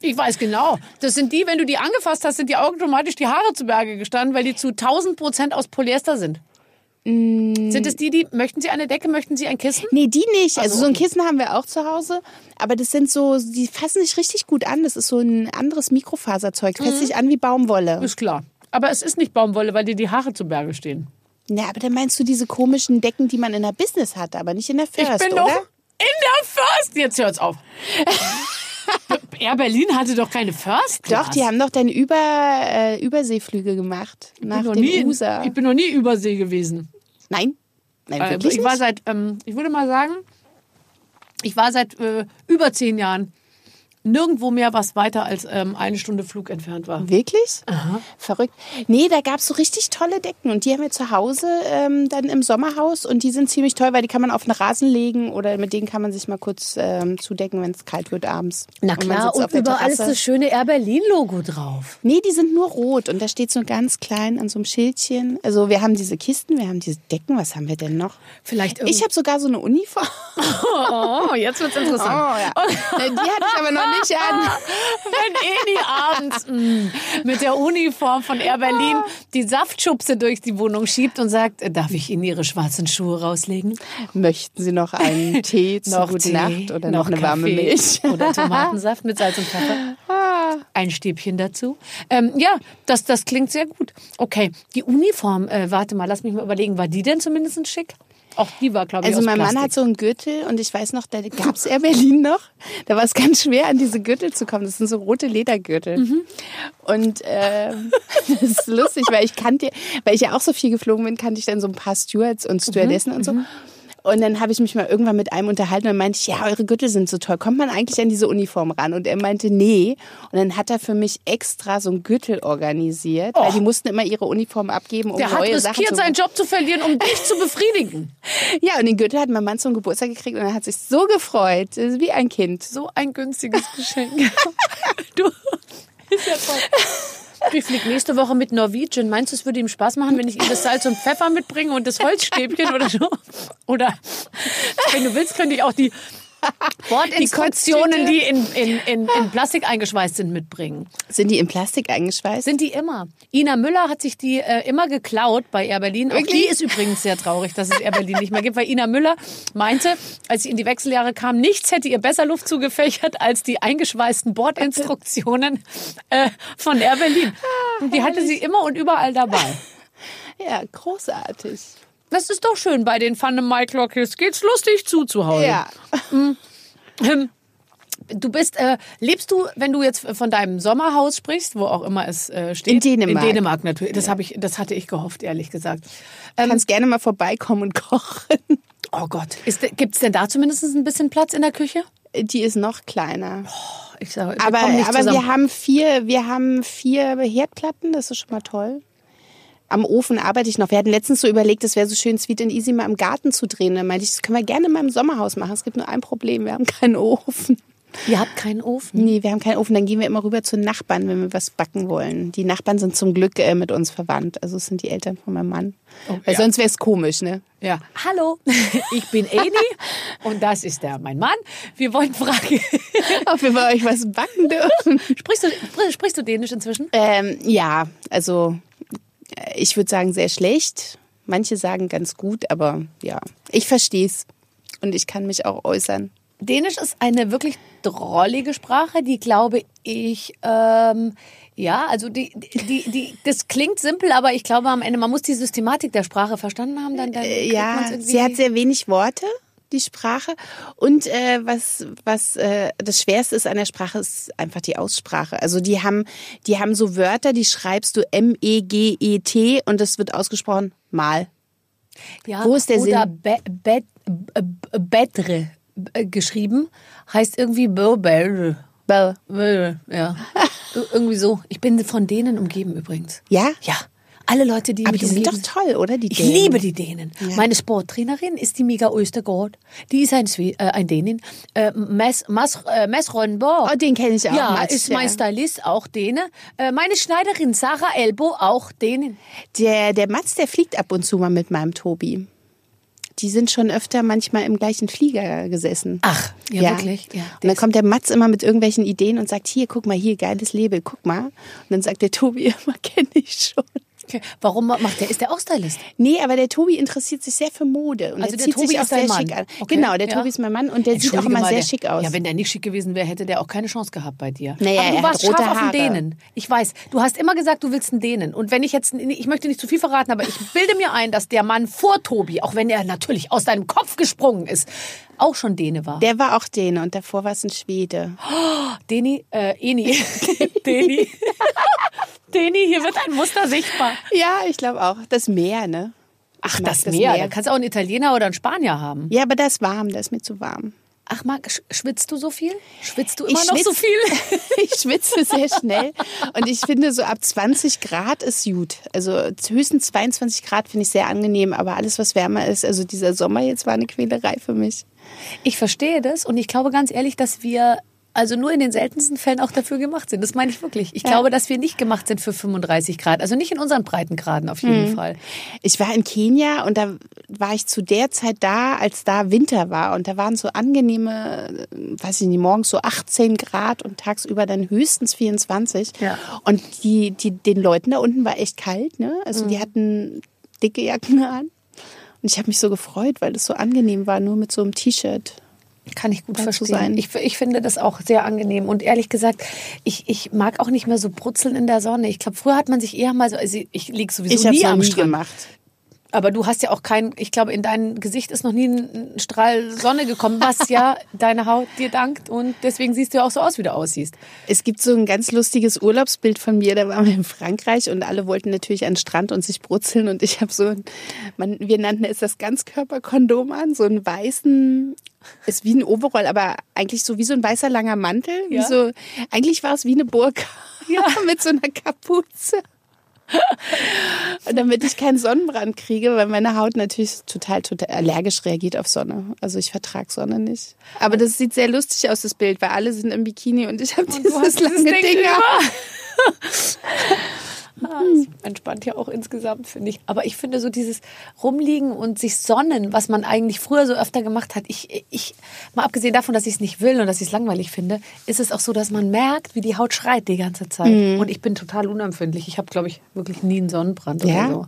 Ich weiß genau. Das sind die, wenn du die angefasst hast, sind die automatisch die Haare zu Berge gestanden, weil die zu 1000 Prozent aus Polyester sind. Mm. Sind es die, die, möchten Sie eine Decke, möchten Sie ein Kissen? Nee, die nicht. Also so, so ein. Kissen haben wir auch zu Hause. Aber das sind so, die fassen sich richtig gut an. Das ist so ein anderes Mikrofaserzeug. Mhm. Fasst sich an wie Baumwolle. Ist klar. Aber es ist nicht Baumwolle, weil dir die Haare zu Berge stehen. Ja, aber dann meinst du diese komischen Decken, die man in der Business hat, aber nicht in der First, ich bin oder? doch in der First. Jetzt hört's auf. Air Berlin hatte doch keine First Class. Doch, die haben doch dann über, äh, Überseeflüge gemacht. ich Nach bin, noch dem nie, USA. ich bin noch nie übersee gewesen. Nein? Nein, Äh, wirklich ich war seit, ähm, ich würde mal sagen, ich war seit äh, über zehn Jahren nirgendwo mehr, was weiter als ähm, eine Stunde Flug entfernt war. Wirklich? Verrückt. Nee, da gab's so richtig tolle Decken und die haben wir zu Hause ähm, dann im Sommerhaus und die sind ziemlich toll, weil die kann man auf den Rasen legen oder mit denen kann man sich mal kurz ähm, zudecken, wenn es kalt wird abends. Na Und man klar, sitzt und auf der überall ist das schöne Air Berlin-Logo drauf. Nee, die sind nur rot und da steht so ganz klein an so einem Schildchen. Also wir haben diese Kisten, wir haben diese Decken, was haben wir denn noch? Vielleicht Ich habe sogar so eine Uniform. Oh, jetzt wird's interessant. ja. Die hatte ich aber noch nicht an. Wenn Eni abends mh, mit der Uniform von Air Berlin die Saftschubse durch die Wohnung schiebt und sagt, äh, darf ich Ihnen Ihre schwarzen Schuhe rauslegen? Möchten Sie noch einen Tee zur guten Tee, Nacht oder noch, eine warme Kaffee Milch? Oder Tomatensaft mit Salz und Pfeffer. Ein Stäbchen dazu. Ähm, ja, das, das klingt sehr gut. Okay, die Uniform, äh, warte mal, lass mich mal überlegen, war die denn zumindest schick? Auch die war, glaube ich, Also mein Plastik. Mann hat so einen Gürtel und ich weiß noch, da gab's Air Berlin noch. Da war es ganz schwer, an diese Gürtel zu kommen. Das sind so rote Ledergürtel. Mhm. Und ähm, das ist lustig, weil ich kannte, weil ich ja auch so viel geflogen bin, kannte ich dann so ein paar Stewards und Stewardessen und so. Und dann habe ich mich mal irgendwann mit einem unterhalten und meinte ich, ja, eure Gürtel sind so toll. Kommt man eigentlich an diese Uniform ran? Und er meinte, nee. Und dann hat er für mich extra so einen Gürtel organisiert, weil die mussten immer ihre Uniform abgeben, um Der hat neue Sachen riskiert, zu seinen Job zu verlieren, um dich zu befriedigen. ja, und den Gürtel hat mein Mann zum Geburtstag gekriegt und er hat sich so gefreut, wie ein Kind. So ein günstiges Geschenk. du, ist ja toll. Ich fliege nächste Woche mit Norwegian. Meinst du, es würde ihm Spaß machen, wenn ich ihm das Salz und Pfeffer mitbringe und das Holzstäbchen oder so? Oder wenn du willst, könnte ich auch die Bordinstruktionen, die in, in, in, in Plastik eingeschweißt sind, mitbringen. Sind die in Plastik eingeschweißt? Sind die immer. Ina Müller hat sich die äh, immer geklaut bei Air Berlin. Auch Wirklich? die ist übrigens sehr traurig, dass es Air Berlin nicht mehr gibt, weil Ina Müller meinte, als sie in die Wechseljahre kam, nichts hätte ihr besser Luft zugefächert als die eingeschweißten Bordinstruktionen äh, von Air Berlin. Und die hatte sie immer und überall dabei. ja, großartig. Das ist doch schön bei den Fun Maiklockies. Geht's lustig zu zu Hause. Ja. Ähm, Du bist, äh, lebst du, wenn du jetzt von deinem Sommerhaus sprichst, wo auch immer es äh, steht? In Dänemark. In Dänemark natürlich. Das habe ich, das hatte ich gehofft, ehrlich gesagt. Du kannst gerne mal vorbeikommen und kochen. Oh Gott, gibt es denn da zumindest ein bisschen Platz in der Küche? Die ist noch kleiner. Ich sag, wir aber aber zusammen. wir haben vier, wir haben vier Herdplatten, das ist schon mal toll. Am Ofen arbeite ich noch. Wir hatten letztens so überlegt, es wäre so schön, Sweet and Easy mal im Garten zu drehen. Da meinte ich, das können wir gerne mal im Sommerhaus machen. Es gibt nur ein Problem, wir haben keinen Ofen. Ihr habt keinen Ofen. Nee, wir haben keinen Ofen. Dann gehen wir immer rüber zu Nachbarn, wenn wir was backen wollen. Die Nachbarn sind zum Glück äh, mit uns verwandt. Also es sind die Eltern von meinem Mann. Weil ja. sonst wäre es komisch, ne? Ja. Hallo, ich bin Eni und das ist der mein Mann. Wir wollen fragen. Ob wir bei euch was backen dürfen. sprichst, du, spr- sprichst du Dänisch inzwischen? Ähm, ja, also ich würde sagen sehr schlecht. Manche sagen ganz gut, aber ja, ich verstehe es. Und ich kann mich auch äußern. Dänisch ist eine wirklich drollige Sprache, die glaube ich, ähm, ja, also die, die, die, das klingt simpel, aber ich glaube am Ende, man muss die Systematik der Sprache verstanden haben, dann, dann Äh, ja, sie hat sehr wenig Worte, die Sprache. Und äh, was, was äh, das Schwerste ist an der Sprache, ist einfach die Aussprache. Also die haben, die haben so Wörter, die schreibst du M-E-G-E-T und das wird ausgesprochen mal. ja, wo ist der oder Sinn? Be, be, be, betre äh, geschrieben, heißt irgendwie Böbel. Bell. Ja, Ir- irgendwie so. Ich bin von denen umgeben übrigens. Ja? Ja, alle Leute, die Aber die sind doch toll, oder? Die Ich Dänen. liebe die Dänen. Meine Sporttrainerin ist die Mega Östergaard. Die ist ein, Swe äh, ein Dänin. Äh, Mess, Mas, äh, Mess Ronborg. Oh, den kenne ich auch. Ja, Mats, ist mein ja. Stylist auch Däne. Äh, meine Schneiderin Sarah Elbo auch Dänin. Der, der Mats, der fliegt ab und zu mal mit meinem Tobi. Die sind schon öfter manchmal im gleichen Flieger gesessen. Ach, ja, wirklich? Ja. Und dann kommt der Mats immer mit irgendwelchen Ideen und sagt, hier, guck mal, hier, geiles Label, guck mal. Und dann sagt der Tobi immer, kenne ich schon. Okay. Warum macht der? Ist der auch Stylist? Nee, aber der Tobi interessiert sich sehr für Mode. Und Also der der Tobi sich auch ist sehr Mann. schick an. Okay, Genau, der ja. Tobi ist mein Mann und der sieht auch immer mal, sehr der- schick aus. Ja, wenn der nicht schick gewesen wäre, hätte der auch keine Chance gehabt bei dir. Naja, Aber du warst scharf auf den Haare. Dänen. Ich weiß. Du hast immer gesagt, du willst einen Dänen. Und wenn ich jetzt, ich möchte nicht zu viel verraten, aber ich bilde mir ein, dass der Mann vor Tobi, auch wenn er natürlich aus deinem Kopf gesprungen ist, auch schon Däne war. der war auch Däne und davor war es ein Schwede. Deni, äh, Eni. Deni. Deni, hier wird ein Muster sichtbar. Ja, ich glaube auch. Das Meer, ne? Ach, das, das Meer. Meer. Da kannst du auch einen Italiener oder einen Spanier haben. Ja, aber das ist warm, das ist mir zu warm. Ach, Marc, sch- schwitzt du so viel? Schwitzt du immer Ich noch so schwitz- viel? ich schwitze sehr schnell und ich finde so ab 20 Grad ist gut. Also höchstens 22 Grad finde ich sehr angenehm, aber alles was wärmer ist, also dieser Sommer jetzt war eine Quälerei für mich. Ich verstehe das und ich glaube ganz ehrlich, dass wir also nur in den seltensten Fällen auch dafür gemacht sind. Das meine ich wirklich. Ich glaube, dass wir nicht gemacht sind für 35 Grad. Also nicht in unseren Breitengraden auf jeden Fall. Ich war in Kenia und da war ich zu der Zeit da, als da Winter war und da waren so angenehme, äh, weiß ich nicht, morgens so 18 Grad und tagsüber dann höchstens 24. Ja. Und die, die, den Leuten da unten war echt kalt, ne? Also Mhm. die hatten dicke Jacken an. Und ich habe mich so gefreut, weil es so angenehm war, nur mit so einem T-Shirt. Kann ich gut zu verstehen. sein. Ich, ich finde das auch sehr angenehm. Und ehrlich gesagt, ich, ich mag auch nicht mehr so brutzeln in der Sonne. Ich glaube, früher hat man sich eher mal so, also ich liege sowieso Ich nie am Strand. gemacht. Aber du hast ja auch kein, ich glaube, in dein Gesicht ist noch nie ein Strahl Sonne gekommen, was ja deine Haut dir dankt. Und deswegen siehst du ja auch so aus, wie du aussiehst. Es gibt so ein ganz lustiges Urlaubsbild von mir, da waren wir in Frankreich und alle wollten natürlich an den Strand und sich brutzeln und ich habe so, ein, man, wir nannten es das Ganzkörperkondom an, so einen weißen, ist wie ein Overall, aber eigentlich so wie so ein weißer langer Mantel, wie Ja. so, eigentlich war es wie eine Burka mit so einer Kapuze. Und damit ich keinen Sonnenbrand kriege, weil meine Haut natürlich total, total allergisch reagiert auf Sonne. Also ich vertrage Sonne nicht. Aber das sieht sehr lustig aus, das Bild, weil alle sind im Bikini und ich habe dieses lange Ding Ding. Ah, das entspannt ja auch insgesamt, finde ich. Aber ich finde so dieses Rumliegen und sich sonnen, was man eigentlich früher so öfter gemacht hat, ich, ich mal abgesehen davon, dass ich es nicht will und dass ich es langweilig finde, ist es auch so, dass man merkt, wie die Haut schreit die ganze Zeit. Mhm. Und ich bin total unempfindlich. Ich habe, glaube ich, wirklich nie einen Sonnenbrand Ja? oder so.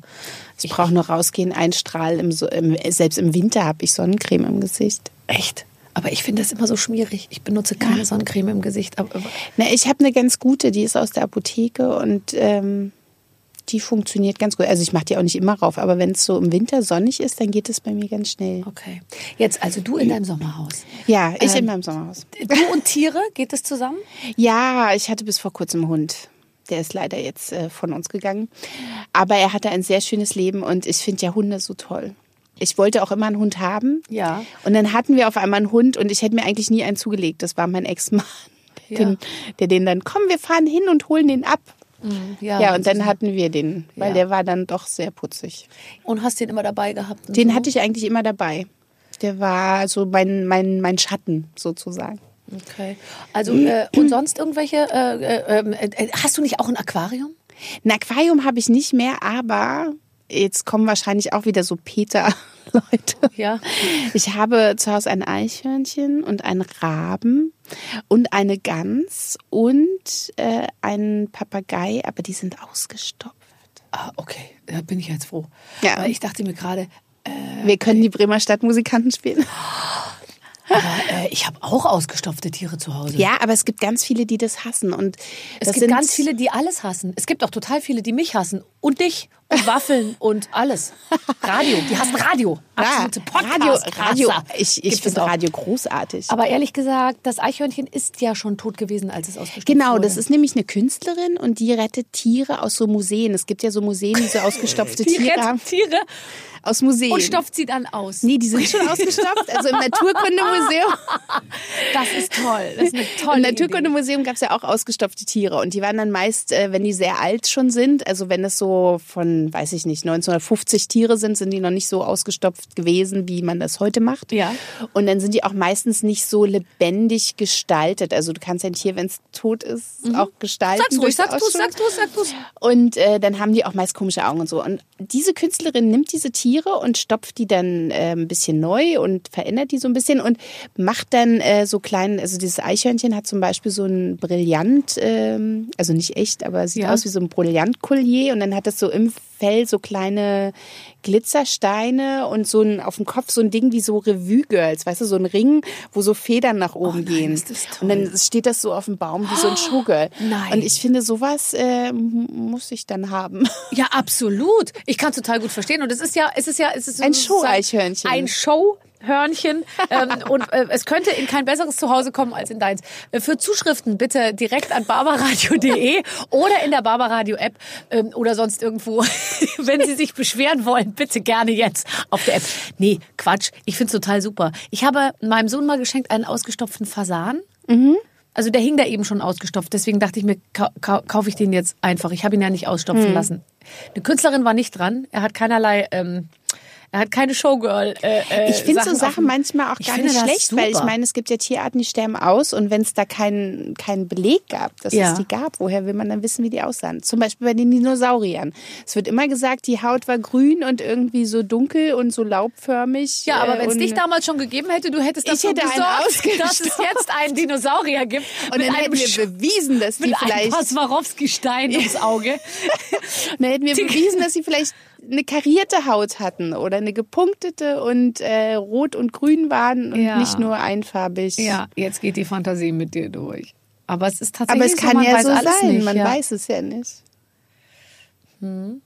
Ich brauche nur rausgehen, ein Strahl. Im, im, selbst im Winter habe ich Sonnencreme im Gesicht. Echt? Aber ich finde das immer so schmierig. Ich benutze keine Sonnencreme im Gesicht. Aber, Na, ich habe eine ganz gute, die ist aus der Apotheke und ähm, die funktioniert ganz gut. Also ich mache die auch nicht immer rauf, aber wenn es so im Winter sonnig ist, dann geht es bei mir ganz schnell. Okay. Jetzt also du in deinem Sommerhaus. Ja, ich Ähm, in meinem Sommerhaus. Du und Tiere, geht das zusammen? Ja, ich hatte bis vor kurzem einen Hund. Der ist leider jetzt äh, von uns gegangen. Aber er hatte ein sehr schönes Leben und ich finde ja Hunde so toll. Ich wollte auch immer einen Hund haben. Ja. Und dann hatten wir auf einmal einen Hund und ich hätte mir eigentlich nie einen zugelegt. Das war mein Ex-Mann, der, Ja. den, der den dann, komm, wir fahren hin und holen den ab. Ja, und dann hatten wir den, weil Ja. der war dann doch sehr putzig. Und hast den immer dabei gehabt? Den so? hatte ich eigentlich immer dabei. Der war so mein, mein, mein Schatten sozusagen. Okay. Also äh, und sonst irgendwelche? Äh, äh, äh, äh, hast du nicht auch ein Aquarium? Ein Aquarium habe ich nicht mehr, aber jetzt kommen wahrscheinlich auch wieder so Peter-Leute. Ja. Ich habe zu Hause ein Eichhörnchen und einen Raben und eine Gans und äh, einen Papagei, aber die sind ausgestopft. Ah, okay. Da bin ich jetzt froh. Ja. Weil ich dachte mir gerade, Wir können die Bremer Stadtmusikanten spielen. aber, äh, ich habe auch ausgestopfte Tiere zu Hause. Ja, aber es gibt ganz viele, die das hassen. Und Es gibt ganz viele, die alles hassen. Es gibt auch total viele, die mich hassen. Und dich. Und Waffeln und alles. Radio. Die hassen Radio. Absolute Radio, Podcast. Radio. Ich, ich es finde. Radio großartig. Aber ehrlich gesagt, das Eichhörnchen ist ja schon tot gewesen, als es ausgestopft Genau, wurde. das ist nämlich eine Künstlerin und die rettet Tiere aus so Museen. Es gibt ja so Museen, die so ausgestopfte die Tiere haben. Tiere Aus Museen. und stopft sie dann aus. Nee, die sind schon ausgestopft. Also im Naturkundemuseum. Das ist toll. Das ist eine tolle Im. Naturkundemuseum gab es ja auch ausgestopfte Tiere. Und die waren dann meist, äh, wenn die sehr alt schon sind, also wenn es so von, weiß ich nicht, 1950 Tiere sind, sind die noch nicht so ausgestopft gewesen, wie man das heute macht. Ja. Und dann sind die auch meistens nicht so lebendig gestaltet. Also du kannst ein Tier, wenn es tot ist, auch gestalten. Mhm. Sag's ruhig, du's, Ausschauen. sagst du's, sagst du's. Und äh, dann haben die auch meist komische Augen und so. Und diese Künstlerin nimmt diese Tiere und stopft die dann äh, ein bisschen neu und verändert die so ein bisschen und macht dann äh, so kleinen, also dieses Eichhörnchen hat zum Beispiel so ein Brillant, ähm, also nicht echt, aber sieht Ja. aus wie so ein Brillantkollier und dann hat es so im Fell so kleine Glitzersteine und so ein auf dem Kopf so ein Ding wie so Revue Girls, weißt du, so ein Ring, wo so Federn nach oben Oh nein, gehen. Und dann steht das so auf dem Baum wie so ein Showgirl. Nein. Und ich finde, sowas äh, muss ich dann haben. Ja, absolut. Ich kann total gut verstehen. Und es ist ja, es ist ja, es ist Ein Show-Eichhörnchen. Ein Show-Hörnchen. ähm, und äh, es könnte in kein besseres Zuhause kommen als in deins. Äh, Für Zuschriften bitte direkt an barbaradio.de oder in der Barbaradio-App ähm, oder sonst irgendwo. Wenn Sie sich beschweren wollen, bitte gerne jetzt auf der App. Nee, Quatsch. Ich find's total super. Ich habe meinem Sohn mal geschenkt einen ausgestopften Fasan. Also der hing da eben schon ausgestopft, deswegen dachte ich mir, kau kau kaufe ich den jetzt einfach. Ich habe ihn ja nicht ausstopfen Hm. lassen. Eine Künstlerin war nicht dran. Er hat keinerlei, ähm, er hat keine Showgirl. Äh, äh, Ich finde so Sachen manchmal auch gar nicht das schlecht, weil ich meine, es gibt ja Tierarten, die sterben aus und wenn es da keinen keinen Beleg gab, dass Ja. es die gab, woher will man dann wissen, wie die aussahen? Zum Beispiel bei den Dinosauriern. Es wird immer gesagt, die Haut war grün und irgendwie so dunkel und so laubförmig. Ja, aber äh, wenn es dich damals schon gegeben hätte, du hättest Ich dafür hätte gesorgt, dass es jetzt einen Dinosaurier gibt. und mit dann einem hätten wir bewiesen, dass die mit einem vielleicht Swarovski-Stein ums Auge. Dann hätten wir bewiesen, dass sie vielleicht eine karierte Haut hatten oder eine gepunktete und äh, rot und grün waren und Ja. nicht nur einfarbig. Ja, jetzt geht die Fantasie mit dir durch. Aber es ist tatsächlich Aber es so, kann man ja weiß so alles sein, nicht, man ja. weiß es ja nicht.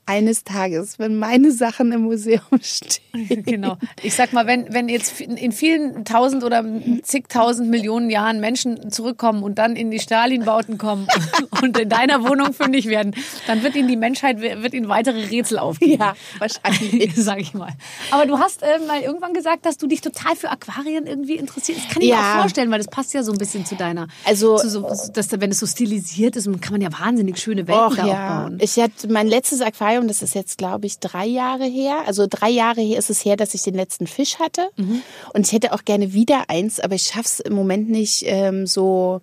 Eines Tages, wenn meine Sachen im Museum stehen. Genau. Ich sag mal, wenn, wenn jetzt in vielen tausend oder zigtausend Millionen Jahren Menschen zurückkommen und dann in die Stalinbauten kommen und in deiner Wohnung fündig werden, dann wird ihnen die Menschheit, wird ihnen weitere Rätsel aufgeben. Ja, wahrscheinlich. Sag ich mal. Aber du hast äh, mal irgendwann gesagt, dass du dich total für Aquarien irgendwie interessierst. Das kann ich mir Ja. auch vorstellen, weil das passt ja so ein bisschen zu deiner. Also- zu so, dass, wenn es so stilisiert ist, kann man ja wahnsinnig schöne Welten da ja. aufbauen. Ich hatte mein letztes Aquarium, das ist jetzt, glaube ich, drei Jahre her. Also drei Jahre her ist es her, dass ich den letzten Fisch hatte. Mhm. Und ich hätte auch gerne wieder eins, aber ich schaff's im Moment nicht ähm, so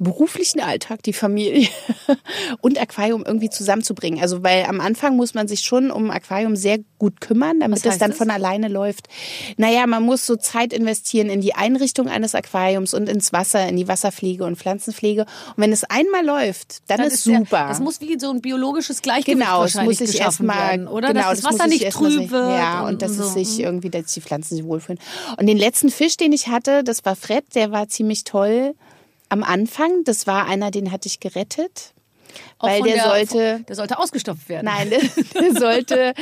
beruflichen Alltag, die Familie und Aquarium irgendwie zusammenzubringen. Also weil am Anfang muss man sich schon um Aquarium sehr gut kümmern, damit das dann das? von alleine läuft. Naja, man muss so Zeit investieren in die Einrichtung eines Aquariums und ins Wasser, in die Wasserpflege und Pflanzenpflege. Und wenn es einmal läuft, dann, Dann ist der- super. das muss wie so ein biologisches Gleichgewicht Genau, es wahrscheinlich muss sich geschaffen erstmal, werden, oder? genau, dass das, muss Wasser nicht trüb wird. Ja, und, dass so. es sich irgendwie, dass die Pflanzen sich wohlfühlen. Und den letzten Fisch, den ich hatte, das war Fred, der war ziemlich toll am Anfang. Das war einer, den hatte ich gerettet. Auch Weil von der sollte- der sollte ausgestopft werden. Nein, der sollte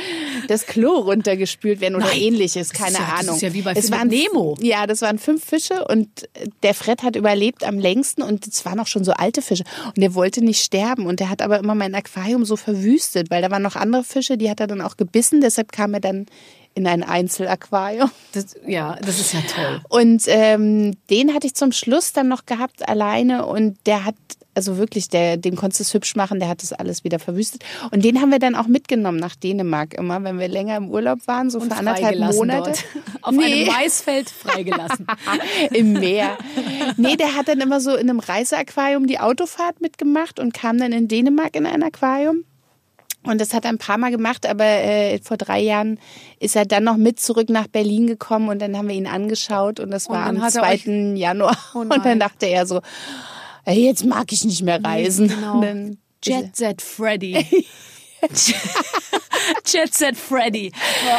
das Klo runtergespült werden oder Nein. ähnliches, Das keine ist ja- das Ahnung. ist ja wie bei es waren, Nemo. Ja, das waren fünf Fische und der Fred hat überlebt am längsten und es waren auch schon so alte Fische und der wollte nicht sterben und der hat aber immer mein Aquarium so verwüstet, weil da waren noch andere Fische, die hat er dann auch gebissen, deshalb kam er dann in ein Einzelaquarium. Das, ja, das ist ja toll. Und ähm, den hatte ich zum Schluss dann noch gehabt alleine und der hat, also wirklich, der, den konntest du es hübsch machen, der hat das alles wieder verwüstet. Und den haben wir dann auch mitgenommen nach Dänemark immer, wenn wir länger im Urlaub waren, so für anderthalb Monate. Dort. Auf einem Maisfeld freigelassen. Im Meer. Nee, der hat dann immer so in einem Reiseaquarium die Autofahrt mitgemacht und kam dann in Dänemark in ein Aquarium. Und das hat er ein paar Mal gemacht, aber äh, vor drei Jahren ist er dann noch mit zurück nach Berlin gekommen und dann haben wir ihn angeschaut und das Und war am hat er 2. euch- Januar. Oh und dann dachte er so, ey, jetzt mag ich nicht mehr reisen. genau. Und dann Jet Set Freddy. Jet Set Freddy.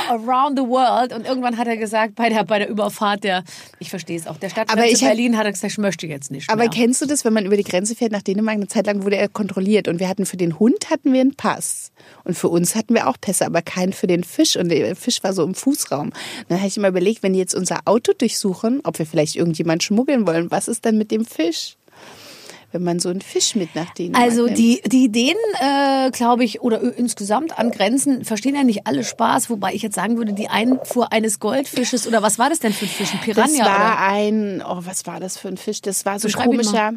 Around the world. Und irgendwann hat er gesagt, bei der, bei der Überfahrt der, ich verstehe es auch, der Stadt Aber ich hab- Berlin hat er gesagt, ich möchte jetzt nicht Aber mehr. kennst du das, wenn man über die Grenze fährt nach Dänemark, eine Zeit lang wurde er kontrolliert und wir hatten für den Hund hatten wir einen Pass und für uns hatten wir auch Pässe, aber keinen für den Fisch und der Fisch war so im Fußraum. Dann habe ich immer überlegt, wenn die jetzt unser Auto durchsuchen, ob wir vielleicht irgendjemand schmuggeln wollen, was ist dann mit dem Fisch? Wenn man so einen Fisch mit nach Dänemark Also nimmt. die, die Ideen, äh, glaube ich, oder insgesamt an Grenzen verstehen ja nicht alle Spaß, wobei ich jetzt sagen würde, die Einfuhr eines Goldfisches oder was war das denn für ein Fisch? Ein Piranha? Das war oder? ein, oh, was war das für ein Fisch? Das war so ein komischer,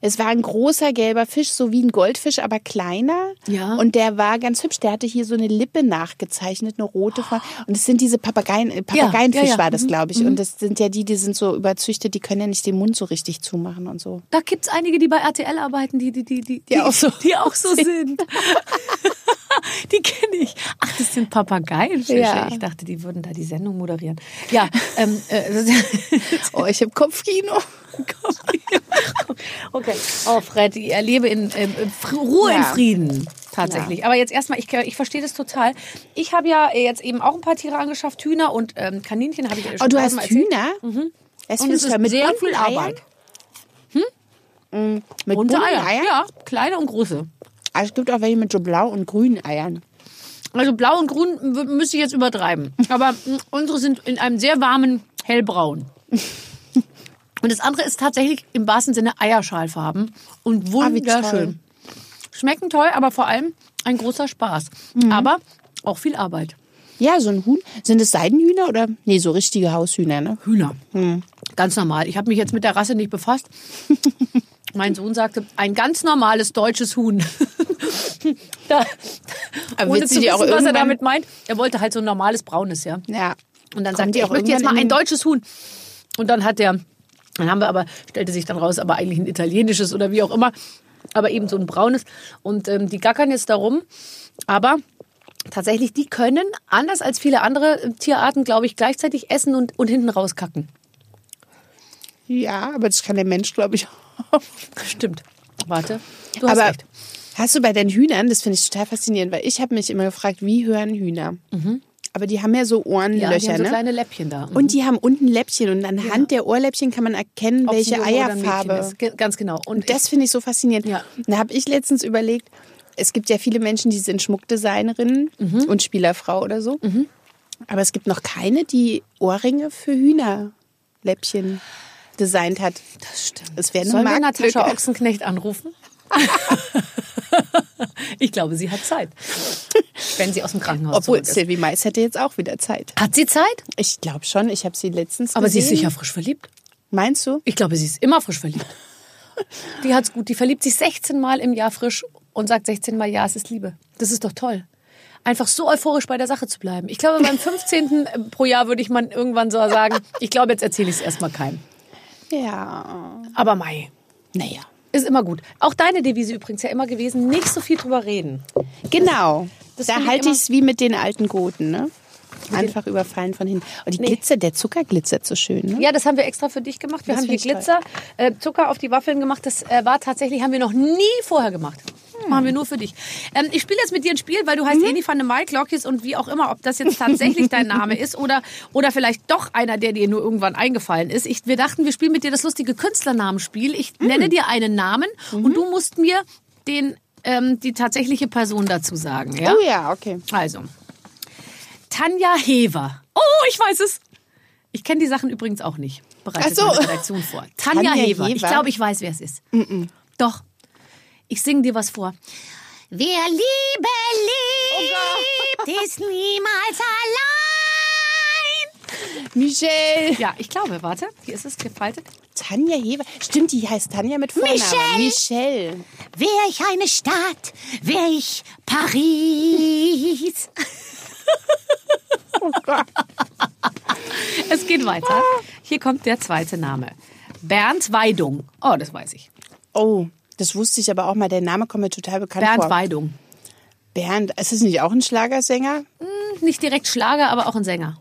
es war ein großer gelber Fisch, so wie ein Goldfisch, aber kleiner. Ja. Und der war ganz hübsch. Der hatte hier so eine Lippe nachgezeichnet, eine rote. Farbe. Und es sind diese Papageien, Papageienfisch ja, ja. war das, Mhm, glaube ich. Und das sind ja die, die sind so überzüchtet, die können ja nicht den Mund so richtig zumachen und so. Da gibt's einige, die bei RTL arbeiten, die, die, die, die, Die auch so- die auch so sind. die kenne ich. Ach, das sind Papageienfische. Ja. Ich dachte, die würden da die Sendung moderieren. Ja, ähm, äh, Oh, ich habe Kopfkino. okay. Oh, Fred, ich erlebe in ähm, Ruhe in Ja. Frieden. Tatsächlich. Aber jetzt erstmal, ich, ich verstehe das total. Ich habe ja jetzt eben auch ein paar Tiere angeschafft. Hühner und ähm, Kaninchen habe ich ja schon Oh, du hast. Hühner? Mhm. Das Und es ist. Mit sehr viel Eiern? Arbeit. Mit Bunte bunten Eier. Ja, kleine und große. Also es gibt auch welche mit so blau und grünen Eiern. Also blau und grün müsste ich jetzt übertreiben. Aber mh, unsere sind in einem sehr warmen Hellbraun. Und das andere ist tatsächlich im wahrsten Sinne Eierschalfarben und Ah, wunderschön. Schmecken toll, aber vor allem ein großer Spaß. Mhm. Aber auch viel Arbeit. Ja, so ein Huhn. Sind es Seidenhühner oder? Nee, so richtige Haushühner, ne? Hühner. Hm. Ganz normal. Ich habe mich jetzt mit der Rasse nicht befasst. mein Sohn sagte, ein ganz normales deutsches Huhn. da, Aber ohne zu die auch wissen, was er damit meint. Er wollte halt so ein normales braunes, ja. Ja. Und dann sagte er, auch ich möchte jetzt mal ein deutsches Huhn. Und dann hat der, dann haben wir aber, stellte sich dann raus, aber eigentlich ein italienisches oder wie auch immer, aber eben so ein braunes. Und ähm, die gackern jetzt darum. Aber tatsächlich, die können, anders als viele andere Tierarten, glaube ich, gleichzeitig essen und, und hinten rauskacken. Ja, aber das kann der Mensch, glaube ich, auch. Stimmt. Warte. Du hast aber recht. hast du bei den Hühnern, das finde ich total faszinierend, weil ich habe mich immer gefragt, wie hören Hühner? Aber die haben ja so Mhm. Ja, die Ohrenlöcher, haben so ne? kleine Läppchen da. Und die haben unten Läppchen und anhand der Ohrläppchen kann man erkennen, Ob welche Eierfarbe. Ganz genau. Und Das finde ich so faszinierend. Ja. Da habe ich letztens überlegt, es gibt ja viele Menschen, die sind Schmuckdesignerinnen Mhm. und Spielerfrau oder so. Aber es gibt noch keine, die Ohrringe für Hühnerläppchen designt hat. das stimmt. Es wäre eine Sollen wir. Natascha Ochsenknecht anrufen? ich glaube, sie hat Zeit. Wenn sie aus dem Krankenhaus Obwohl. Sylvie Mais hätte jetzt auch wieder Zeit. Hat sie Zeit? Ich glaube schon, ich habe sie letztens Aber sie ist sicher frisch verliebt. Meinst du? Ich glaube, sie ist immer frisch verliebt. Die hat's gut. Die verliebt sich 16 Mal im Jahr frisch und sagt 16 Mal ja, es ist Liebe. Das ist doch toll. Einfach so euphorisch bei der Sache zu bleiben. Ich glaube, beim 15. pro Jahr würde ich man irgendwann so sagen, ich glaube, jetzt erzähle ich es erstmal keinem. Ja. Aber Mai, Naja. ist immer gut. Auch deine Devise übrigens ja immer gewesen, nicht so viel drüber reden. Genau. Das da finde ich halte ich es wie mit den alten Goten, ne? Einfach überfallen von hinten. Und die Nee. Glitzer, der Zucker glitzert so schön, ne? Ja, das haben wir extra für dich gemacht. Wir Das haben hier Glitzer, äh, Zucker auf die Waffeln gemacht. Das äh, war tatsächlich, haben wir noch nie vorher gemacht. Machen wir nur für dich. Ähm, ich spiele jetzt mit dir ein Spiel, weil du heißt Eni van de Maiklokjes und wie auch immer, ob das jetzt tatsächlich dein Name ist oder, oder vielleicht doch einer, der dir nur irgendwann eingefallen ist. Ich, wir dachten, wir spielen mit dir das lustige Künstlernamenspiel. Ich nenne dir einen Namen und du musst mir den ähm, die tatsächliche Person dazu sagen. Ja? Oh ja, okay. Also, Tanja Hever. Oh, ich weiß es. Ich kenne die Sachen übrigens auch nicht. Bereitet Ach so. Redaktion vor. Tanja, Tanja Hever. Ich Hever? glaube, ich weiß, wer es ist. Doch. Ich singe dir was vor. Wer Liebe liebt, ist niemals allein. Michelle. Ja, ich glaube, warte, hier ist es gefaltet. Tanja Heber. Stimmt, die heißt Tanja mit Vornamen. Michelle. Michelle. Wär ich eine Stadt, wär ich Paris. Oh Gott. Es geht weiter. Hier kommt der zweite Name. Bernd Weidung. Oh, das weiß ich. Oh, das wusste ich aber auch mal. Der Name kommt mir total bekannt Bernd vor. Weidung. Bernd. Ist das nicht auch ein Schlagersänger? Nicht direkt Schlager, aber auch ein Sänger.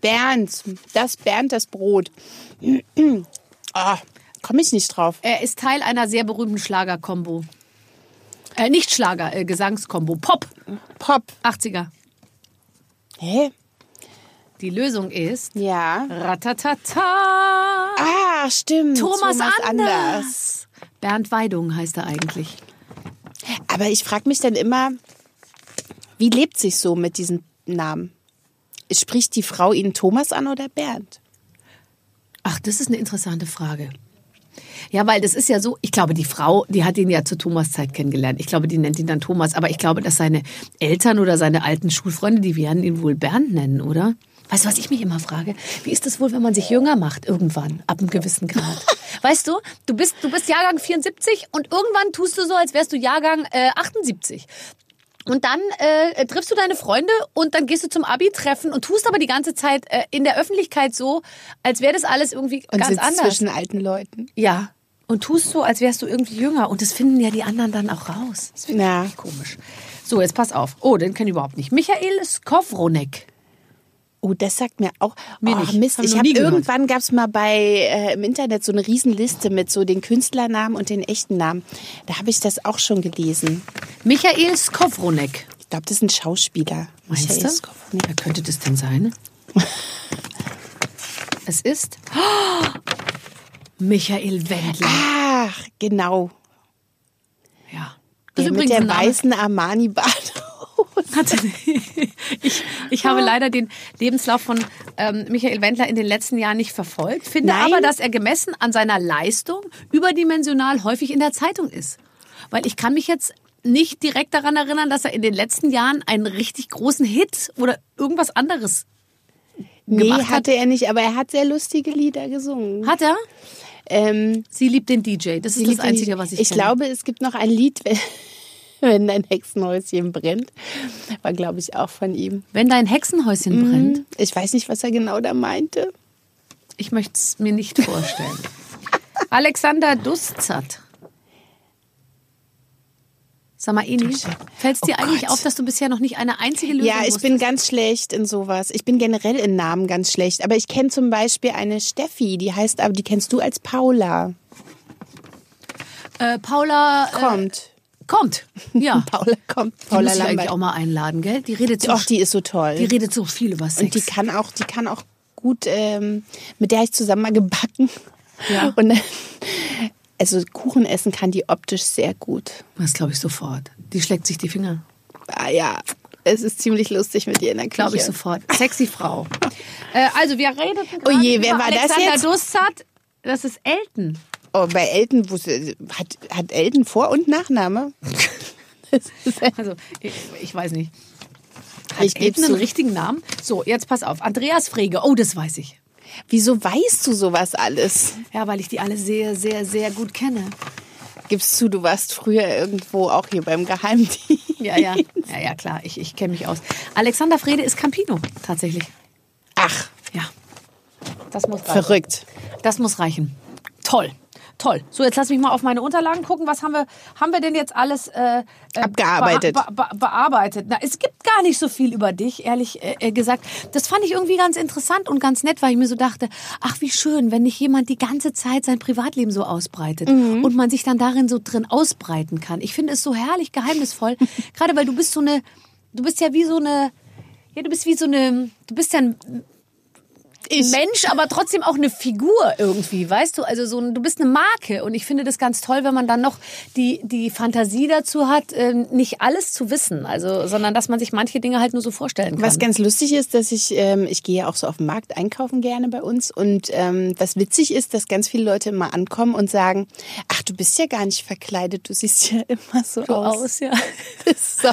Bernd. Das Bernd, das Brot. Ah, komme ich nicht drauf. Er ist Teil einer sehr berühmten Schlager-Kombo. Äh, nicht Schlager, äh, Gesangskombo. Pop. Pop. 80er. Hä? Die Lösung ist Ja. Ratatata. Ah, stimmt. Thomas, Anders. Bernd Weidung heißt er eigentlich. Aber ich frage mich dann immer, wie lebt sich so mit diesem Namen? Spricht die Frau ihn Thomas an oder Bernd? Ach, das ist eine interessante Frage. Ja, weil das ist ja so, ich glaube, die Frau, die hat ihn ja zur Thomas-Zeit kennengelernt. Ich glaube, die nennt ihn dann Thomas, aber ich glaube, dass seine Eltern oder seine alten Schulfreunde, die werden ihn wohl Bernd nennen, oder? Weißt du, was ich mich immer frage? Wie ist das wohl, wenn man sich jünger macht irgendwann, ab einem gewissen Grad? weißt du, du bist, du bist Jahrgang 74 und irgendwann tust du so, als wärst du Jahrgang äh, 78. Und dann äh, triffst du deine Freunde und dann gehst du zum Abi-Treffen und tust aber die ganze Zeit äh, in der Öffentlichkeit so, als wäre das alles irgendwie Und ganz sitzt anders. zwischen alten Leuten. Ja. Und tust so, als wärst du irgendwie jünger. Und das finden ja die anderen dann auch raus. Das finde ich Ja. komisch. So, jetzt pass auf. Oh, den kenne ich überhaupt nicht. Michael Skowronek. Oh, das sagt mir auch. Mir oh. Mist, ich habe irgendwann gab es mal bei äh, im Internet so eine Riesenliste mit so den Künstlernamen und den echten Namen. Da habe ich das auch schon gelesen. Michael Skowronek. Ich glaube, das ist ein Schauspieler. Meinst Michael du? Skowronek. Wer könnte das denn sein? es ist Michael Wendler. Ach, genau. Ja. Der mit der weißen Armani-Badehose. Hatte- ich, ich habe leider den Lebenslauf von ähm, Michael Wendler in den letzten Jahren nicht verfolgt, finde Nein. aber, dass er gemessen an seiner Leistung überdimensional häufig in der Zeitung ist. Weil ich kann mich jetzt nicht direkt daran erinnern, dass er in den letzten Jahren einen richtig großen Hit oder irgendwas anderes Nee, gemacht hat. hatte er nicht, aber er hat sehr lustige Lieder gesungen. hat er. Ähm, Sie liebt den DJ. Das ist das Einzige, was ich Ich kenne. glaube, es gibt noch ein Lied, wenn, dein Hexenhäuschen brennt. War, glaube ich, auch von ihm. Wenn dein Hexenhäuschen brennt, Ich weiß nicht, was er genau da meinte. ich möchte es mir nicht vorstellen. Alexander Dustzat. Sag mal, Eni, fällt es dir Oh eigentlich Gott. auf, dass du bisher noch nicht eine einzige Lösung Ja, ich bin wusstest? ganz schlecht in sowas. Ich bin generell in Namen ganz schlecht. Aber ich kenne zum Beispiel eine Steffi, die heißt aber, die kennst du als Paula. Äh, Paula äh, Kommt. Kommt. Ja. Paula kommt. Die Paula muss ich eigentlich auch mal einladen, gell? Die redet so, Och, die ist so toll. die redet so viel über Sex. Und die kann auch, die kann auch gut, ähm, mit der hab ich zusammen mal gebacken. Ja. Und dann, also Kuchen essen kann die optisch sehr gut. das glaube ich sofort. Die schlägt sich die Finger. Ah ja, es ist ziemlich lustig mit ihr in der Küche. Glaube ich sofort. Sexy Frau. äh, also wir redeten Oh je, wer war das Alexander jetzt? Dustzat. Das ist Elton. Oh, bei Elton, hat, hat Elton Vor- und Nachname? Also, ich, ich weiß nicht. Hat Ich Elton einen richtigen Namen? So, jetzt pass auf. Andreas Frege. Oh, das weiß ich. Wieso weißt du sowas alles? Ja, weil ich die alle sehr, sehr, sehr gut kenne. Gibst zu, du warst früher irgendwo auch hier beim Geheimdienst. Ja, ja. Ja, ja, klar. Ich, ich kenne mich aus. Alexander Frede ist Campino, tatsächlich. Ach, Ja. Das muss reichen. verrückt. Das muss reichen. Toll. Toll. So, jetzt lass mich mal auf meine Unterlagen gucken. Was haben wir, haben wir denn jetzt alles äh, äh, Abgearbeitet. Be be bearbeitet? Na, es gibt gar nicht so viel über dich, ehrlich äh, äh, gesagt. Das fand ich irgendwie ganz interessant und ganz nett, weil ich mir so dachte, ach, wie schön, wenn nicht jemand die ganze Zeit sein Privatleben so ausbreitet Mhm. und man sich dann darin so drin ausbreiten kann. Ich finde es so herrlich geheimnisvoll. Gerade weil du bist so eine, du bist ja wie so eine, ja, du bist wie so eine, du bist ja ein ein Mensch, aber trotzdem auch eine Figur irgendwie, weißt du? Also so ein, du bist eine Marke und ich finde das ganz toll, wenn man dann noch die die Fantasie dazu hat, äh, nicht alles zu wissen, also sondern dass man sich manche Dinge halt nur so vorstellen kann. Was ganz lustig ist, dass ich ähm, ich gehe ja auch so auf den Markt einkaufen gerne bei uns und ähm, was witzig ist, dass ganz viele Leute immer ankommen und sagen, ach du bist ja gar nicht verkleidet, du siehst ja immer so, so aus. aus, ja. so.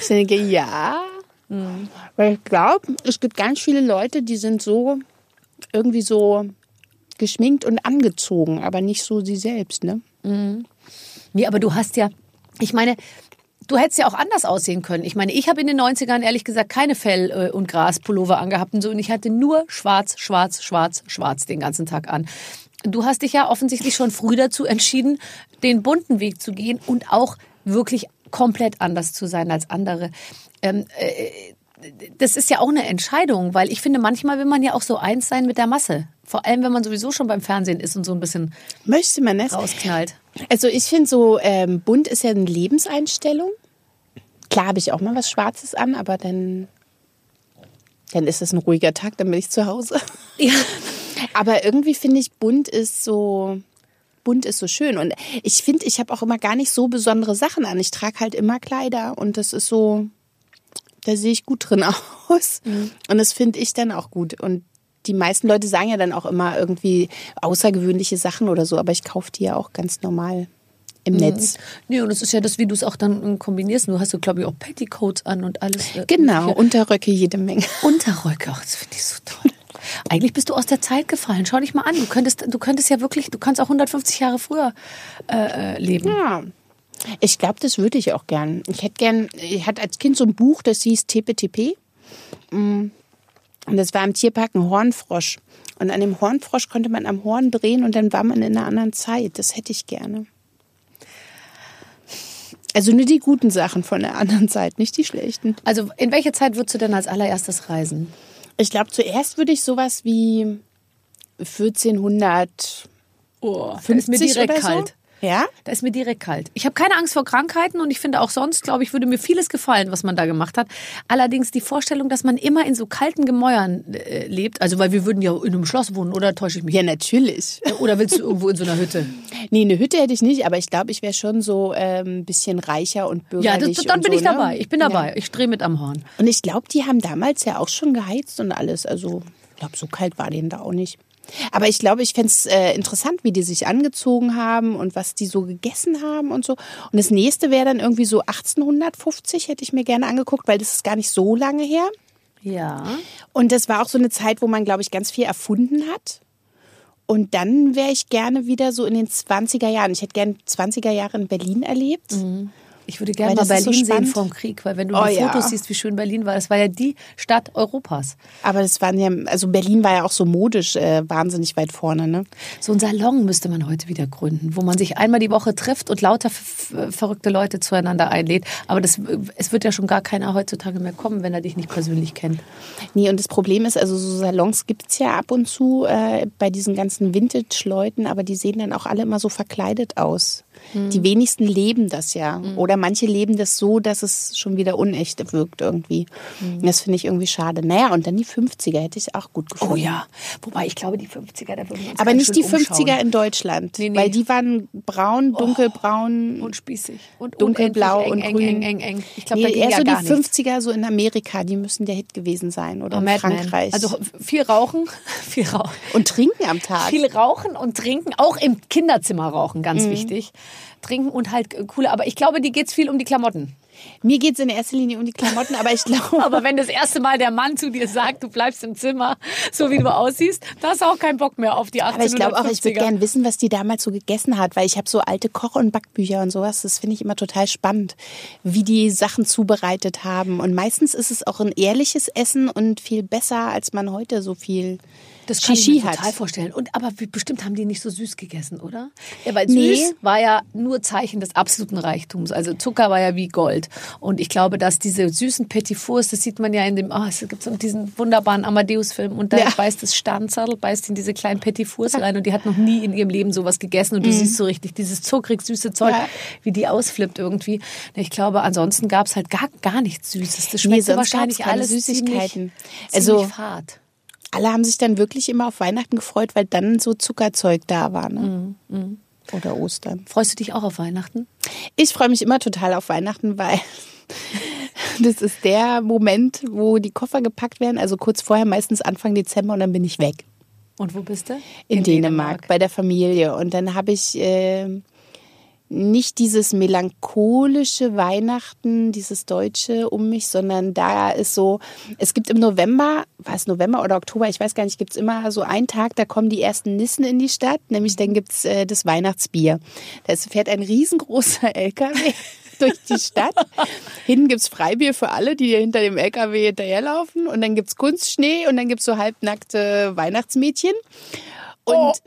Ich denke, ja. Mhm. Weil ich glaube, es gibt ganz viele Leute, die sind so irgendwie so geschminkt und angezogen, aber nicht so sie selbst, ne? Nee, aber du hast ja, ich meine, du hättest ja auch anders aussehen können. Ich meine, ich habe in den 90ern ehrlich gesagt keine Fell- äh, und Graspullover angehabt und so und ich hatte nur schwarz, schwarz, schwarz, schwarz den ganzen Tag an. Du hast dich ja offensichtlich schon früh dazu entschieden, den bunten Weg zu gehen und auch wirklich komplett anders zu sein als andere. Ähm, äh, das ist ja auch eine Entscheidung, weil ich finde, manchmal will man ja auch so eins sein mit der Masse. Vor allem, wenn man sowieso schon beim Fernsehen ist und so ein bisschen Möchte man es? rausknallt. Also ich finde so, ähm, bunt ist ja eine Lebenseinstellung. Klar habe ich auch mal was Schwarzes an, aber dann, dann ist es ein ruhiger Tag, dann bin ich zu Hause. Ja. Aber irgendwie finde ich, bunt ist so, bunt ist so schön. Und ich finde, ich habe auch immer gar nicht so besondere Sachen an. Ich trage halt immer Kleider und das ist so, da sehe ich gut drin aus. Und das finde ich dann auch gut. Und die meisten Leute sagen ja dann auch immer irgendwie außergewöhnliche Sachen oder so, aber ich kaufe die ja auch ganz normal im Netz. Nee, und das ist ja das, wie du es auch dann kombinierst. Du hast so, glaube ich, auch Petticoats an und alles. äh, Genau, mögliche. Unterröcke jede Menge. Unterröcke, ach, das finde ich so toll. Eigentlich bist du aus der Zeit gefallen. Schau dich mal an. Du könntest, du könntest ja wirklich, du kannst auch 150 Jahre früher äh, äh, leben. Ja. Ich glaube, das würde ich auch gern. Ich hätte gern, ich hatte als Kind so ein Buch, das hieß TPTP. Mm. Und das war im Tierpark ein Hornfrosch. Und an dem Hornfrosch konnte man am Horn drehen und dann war man in einer anderen Zeit. Das hätte ich gerne. Also nur die guten Sachen von der anderen Zeit, nicht die schlechten. Also in welche Zeit würdest du denn als allererstes reisen? Ich glaube, zuerst würde ich sowas wie 1400 Oh, da 50 ist mir direkt oder so. kalt. Ja? Da ist mir direkt kalt. Ich habe keine Angst vor Krankheiten und ich finde auch sonst, glaube ich, würde mir vieles gefallen, was man da gemacht hat. Allerdings die Vorstellung, dass man immer in so kalten Gemäuern äh, lebt, also weil wir würden ja in einem Schloss wohnen, oder täusche ich mich? Ja, natürlich. Oder willst du irgendwo in so einer Hütte? Nee, eine Hütte hätte ich nicht, aber ich glaube, ich wäre schon so ein ähm, bisschen reicher und Ja, bürgerlich. das, dann bin so, ich ne? dabei. Ich bin dabei. Ja. Ich drehe mit am Horn. Und ich glaube, die haben damals ja auch schon geheizt und alles. Also, ich glaube, so kalt war denen da auch nicht. Aber ich glaube, ich fände es äh, interessant, wie die sich angezogen haben und was die so gegessen haben und so. Und das nächste wäre dann irgendwie so 1850, hätte ich mir gerne angeguckt, weil das ist gar nicht so lange her. Ja. Und das war auch so eine Zeit, wo man, glaube ich, ganz viel erfunden hat. Und dann wäre ich gerne wieder so in den 20er Jahren. Ich hätte gerne 20er Jahre in Berlin erlebt. Ich würde gerne mal ist so Berlin sehen vorm Krieg, weil wenn du Oh, die ja. Fotos siehst, wie schön Berlin war, das war ja die Stadt Europas. Aber das waren ja, also Berlin war ja auch so modisch äh, wahnsinnig weit vorne, ne? So ein Salon müsste man heute wieder gründen, wo man sich einmal die Woche trifft und lauter verrückte Leute zueinander einlädt. Aber das, es wird ja schon gar keiner heutzutage mehr kommen, wenn er dich nicht persönlich kennt. Nee, und das Problem ist, also so Salons gibt's ja ab und zu äh, bei diesen ganzen Vintage-Leuten, aber die sehen dann auch alle immer so verkleidet aus. Die wenigsten leben das ja. Oder manche leben das so, dass es schon wieder unecht wirkt irgendwie. Das finde ich irgendwie schade. Naja, und dann die 50er hätte ich auch gut gefunden. Oh ja, wobei ich glaube, die 50er, da würden wir uns Aber nicht die schön 50er umschauen. in Deutschland. Nee, nee. Weil die waren braun, dunkelbraun. und spießig und dunkelblau unendlich und eng, grün. eng, eng, eng. Ich glaube, nee, da ging eher ja so gar die nichts. 50er so in Amerika, die müssen der Hit gewesen sein. Oder Oh, in. Frankreich. Also viel rauchen, viel rauchen. und trinken am Tag. Viel rauchen und trinken, auch im Kinderzimmer rauchen, ganz wichtig. Trinken und halt äh, coole, aber ich glaube, die geht's viel um die Klamotten. Mir geht's in erster Linie um die Klamotten, aber ich glaube, Aber wenn das erste Mal der Mann zu dir sagt, du bleibst im Zimmer, so wie du aussiehst, da hast du auch keinen Bock mehr auf die 1850er. aber ich glaube auch, ich würde gern wissen, was die damals so gegessen hat, weil ich habe so alte Koch- und Backbücher und sowas. Das finde ich immer total spannend, wie die Sachen zubereitet haben. Und meistens ist es auch ein ehrliches Essen und viel besser, als man heute so viel Das kann ich Shishi mir hat. total vorstellen. Und aber bestimmt haben die nicht so süß gegessen, oder? Ja, weil Nee. süß war ja nur Zeichen des absoluten Reichtums. Also Zucker war ja wie Gold. Und ich glaube, dass diese süßen Petit Fours, das sieht man ja in dem, ah, es gibt so diesen wunderbaren Amadeus-Film und da Ja. beißt das Sternzadel, beißt in diese kleinen Petit Fours rein und die hat noch nie in ihrem Leben sowas gegessen und du siehst so richtig dieses zuckrig süße Zeug, Mhm. Ja. wie die ausflippt irgendwie. Ich glaube, ansonsten gab es halt gar, gar nichts Süßes. Das Nee, schmeckte sonst wahrscheinlich alles Süßigkeiten. Ziemlich, Also- ziemlich fad. Alle haben sich dann wirklich immer auf Weihnachten gefreut, weil dann so Zuckerzeug da war. Ne? Mhm, Oder Ostern. Freust du dich auch auf Weihnachten? Ich freue mich immer total auf Weihnachten, weil das ist der Moment, wo die Koffer gepackt werden. Also kurz vorher, meistens Anfang Dezember und dann bin ich weg. Und wo bist du? In, Dänemark, bei der Familie. Und dann habe ich äh, nicht dieses melancholische Weihnachten, dieses Deutsche um mich, sondern da ist so, es gibt im November, war es November oder Oktober, ich weiß gar nicht, gibt es immer so einen Tag, da kommen die ersten Nissen in die Stadt, nämlich dann gibt's äh, das Weihnachtsbier. Da fährt ein riesengroßer LKW durch die Stadt. Hinten gibt's Freibier für alle, die hinter dem LKW hinterherlaufen. Und dann gibt's Kunstschnee und dann gibt's so halbnackte Weihnachtsmädchen. Und,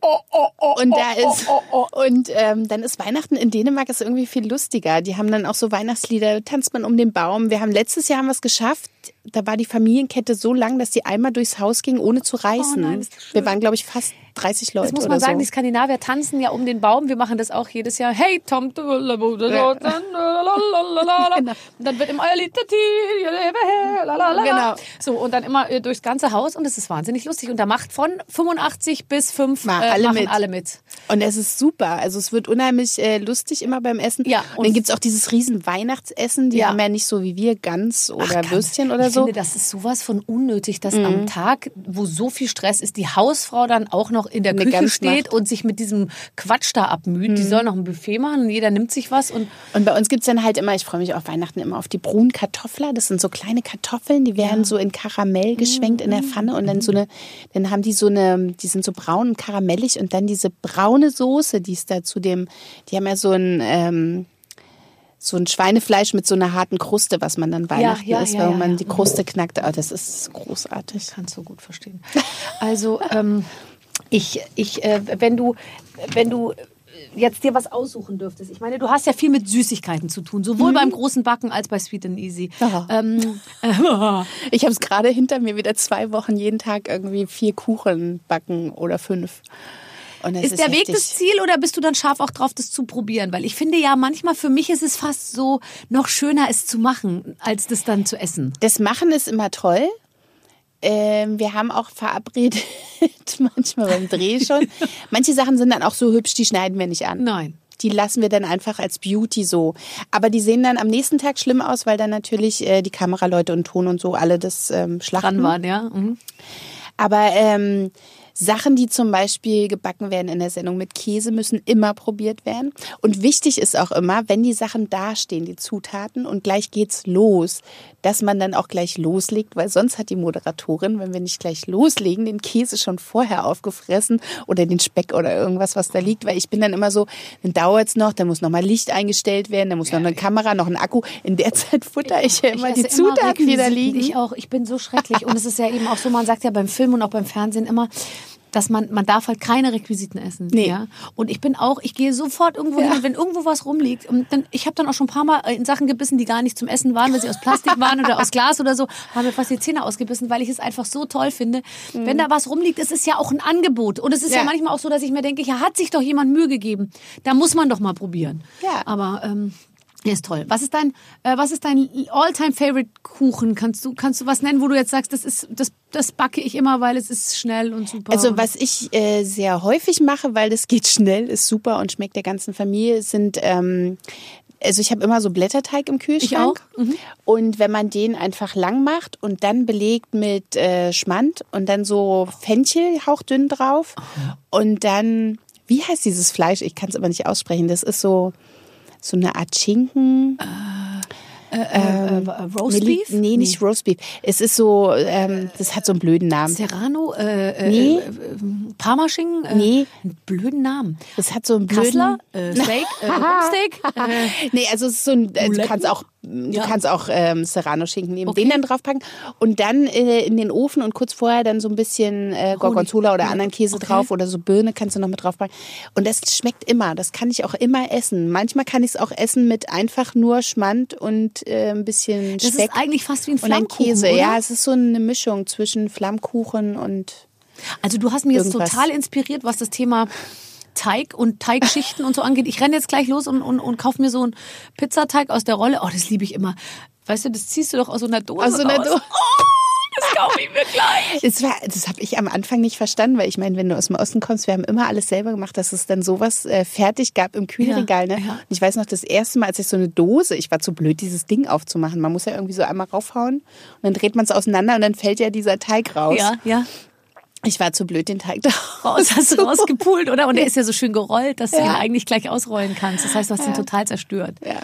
und da ist und ähm, dann ist Weihnachten in Dänemark ist irgendwie viel lustiger. Die haben dann auch so Weihnachtslieder, tanzt man um den Baum. Wir haben letztes Jahr haben wir es geschafft. Da war die Familienkette so lang, dass die einmal durchs Haus ging, ohne zu reißen. nein, das schön. wir waren, glaube ich, fast 30 Leute Das muss oder man sagen, so. die Skandinavier tanzen ja um den Baum. Wir machen das auch jedes Jahr. Hey, Tom, Genau. und dann wird immer Genau. So, und dann immer äh, durchs ganze Haus und es ist wahnsinnig lustig. Und da macht von 85 bis 5 Ma- äh, alle machen mit. alle mit. Und es ist super. Also es wird unheimlich äh, lustig immer beim Essen. Ja, und und- dann gibt's auch dieses riesen Weihnachtsessen. Die Ja. haben ja nicht so wie wir Gans oder Ach, Würstchen oder ich so. Mhm. finde, das ist sowas von unnötig, dass am Tag, wo so viel Stress ist, die Hausfrau dann auch noch in der Eine Küche steht macht. Mhm. und sich mit diesem Quatsch da abmüht. Die soll noch ein Buffet machen und jeder nimmt sich was und Und bei uns gibt's dann halt immer, ich freue mich auf Weihnachten immer auf die braunen Kartoffler. Das sind so kleine Kartoffeln, die werden so in Karamell geschwenkt in der Pfanne und dann so eine, dann haben die so eine, die sind so braun und karamellig und dann diese braune Soße, die ist da zu dem, die haben ja so ein, ähm, so ein Schweinefleisch mit so einer harten Kruste, was man dann Weihnachten ja, isst, ja, weil ja, man die Kruste knackt. Oh, das ist großartig. kannst du gut verstehen. Also ähm, ich, ich, äh, wenn du, wenn du jetzt dir was aussuchen dürftest. Ich meine, du hast ja viel mit Süßigkeiten zu tun, sowohl beim großen Backen als bei Sweet and Easy. Ähm, äh, Ich habe es gerade hinter mir wieder zwei Wochen jeden Tag irgendwie vier Kuchen backen oder fünf. Es ist der Weg das Ziel oder bist du dann scharf auch drauf, das zu probieren? Weil ich finde ja manchmal für mich ist es fast so noch schöner, es zu machen, als das dann zu essen. Das Machen ist immer toll. Ähm, wir haben auch verabredet, manchmal beim Dreh schon. Manche Sachen sind dann auch so hübsch, die schneiden wir nicht an. Nein. Die lassen wir dann einfach als Beauty so. Aber die sehen dann am nächsten Tag schlimm aus, weil dann natürlich äh, die Kameraleute und Ton und so alle das ähm, schlachten. Dran waren, ja. Mhm. Aber ähm, Sachen, die zum Beispiel gebacken werden in der Sendung mit Käse, müssen immer probiert werden. Und wichtig ist auch immer, wenn die Sachen dastehen, die Zutaten, und gleich geht's los, dass man dann auch gleich loslegt, weil sonst hat die Moderatorin, wenn wir nicht gleich loslegen, den Käse schon vorher aufgefressen oder den Speck oder irgendwas, was da liegt. Weil ich bin dann immer so, dann dauert's noch, dann muss noch mal Licht eingestellt werden, dann muss noch eine Kamera, noch ein Akku. In der Zeit futter ich ja immer die esse immer Zutaten, die da liegen. Ich auch. Ich bin so schrecklich. Und es ist ja eben auch so, man sagt ja beim Film und auch beim Fernsehen immer, dass man, man darf halt keine Requisiten essen. Nee. Ja? Und ich bin auch, ich gehe sofort irgendwo hin und wenn irgendwo was rumliegt, und dann, ich habe dann auch schon ein paar Mal in Sachen gebissen, die gar nicht zum Essen waren, weil sie aus Plastik waren oder aus Glas oder so, haben mir fast die Zähne ausgebissen, weil ich es einfach so toll finde. Wenn da was rumliegt, es ist ja auch ein Angebot. Und es ist ja. Ja. manchmal auch so, dass ich mir denke, ja, hat sich doch jemand Mühe gegeben. Da muss man doch mal probieren. Ja. Aber ähm, ja, ist toll. Was ist dein, äh, was ist dein all-time favorite Kuchen? Kannst du, kannst du was nennen, wo du jetzt sagst, das ist, das, das backe ich immer, weil es ist schnell und super. Also was ich äh, sehr häufig mache, weil das geht schnell, ist super und schmeckt der ganzen Familie, sind ähm, also ich habe immer so Blätterteig im Kühlschrank auch. Mhm. und wenn man den einfach lang macht und dann belegt mit äh, Schmand und dann so Fenchel hauchdünn drauf und dann wie heißt dieses Fleisch? Ich kann es aber nicht aussprechen. Das ist so so eine Art Schinken. äh, äh, Roastbeef? Nee, nicht Roastbeef. Es ist so, ähm, das hat so einen blöden Namen. Serrano? Äh, äh, Nee. äh, äh, Parmaschinken? Äh, Nee. Einen blöden Namen. Das hat so einen blöden. Kassler? Äh, Steak? äh? Äh, Nee, also es ist so ein, äh, du kannst auch, du Ja. kannst auch ähm, Serrano-Schinken nehmen, Okay. den dann draufpacken und dann äh, in den Ofen und kurz vorher dann so ein bisschen äh, Gorgonzola oder Ja. anderen Käse Okay. drauf oder so Birne kannst du noch mit draufpacken. Und das schmeckt immer, das kann ich auch immer essen. Manchmal kann ich es auch essen mit einfach nur Schmand und äh, ein bisschen das Speck ist eigentlich fast wie ein Flammkuchen, Käse. oder? Ja, es ist so eine Mischung zwischen Flammkuchen und Also du hast mich jetzt total inspiriert, was das Thema Teig und Teigschichten und so angeht. Ich renne jetzt gleich los und, und, und kaufe mir so einen Pizzateig aus der Rolle. Oh, das liebe ich immer. Weißt du, das ziehst du doch aus so einer Dose Aus so einer. Dose. Oh, das kaufe ich mir gleich. Das, war- das habe ich am Anfang nicht verstanden, weil ich meine, wenn du aus dem Osten kommst, wir haben immer alles selber gemacht, dass es dann sowas äh, fertig gab im Kühlregal. Ja, Ne? ja. Und ich weiß noch, das erste Mal, als ich so eine Dose, ich war zu blöd, dieses Ding aufzumachen. Man muss ja irgendwie so einmal raufhauen und dann dreht man es auseinander und dann fällt ja dieser Teig raus. Ja, ja. Ich war zu blöd, den Teig da Raus hast du rausgepult, oder? Und der ist ja so schön gerollt, dass du Ja. ihn eigentlich gleich ausrollen kannst. Das heißt, du hast ihn total zerstört. Ja.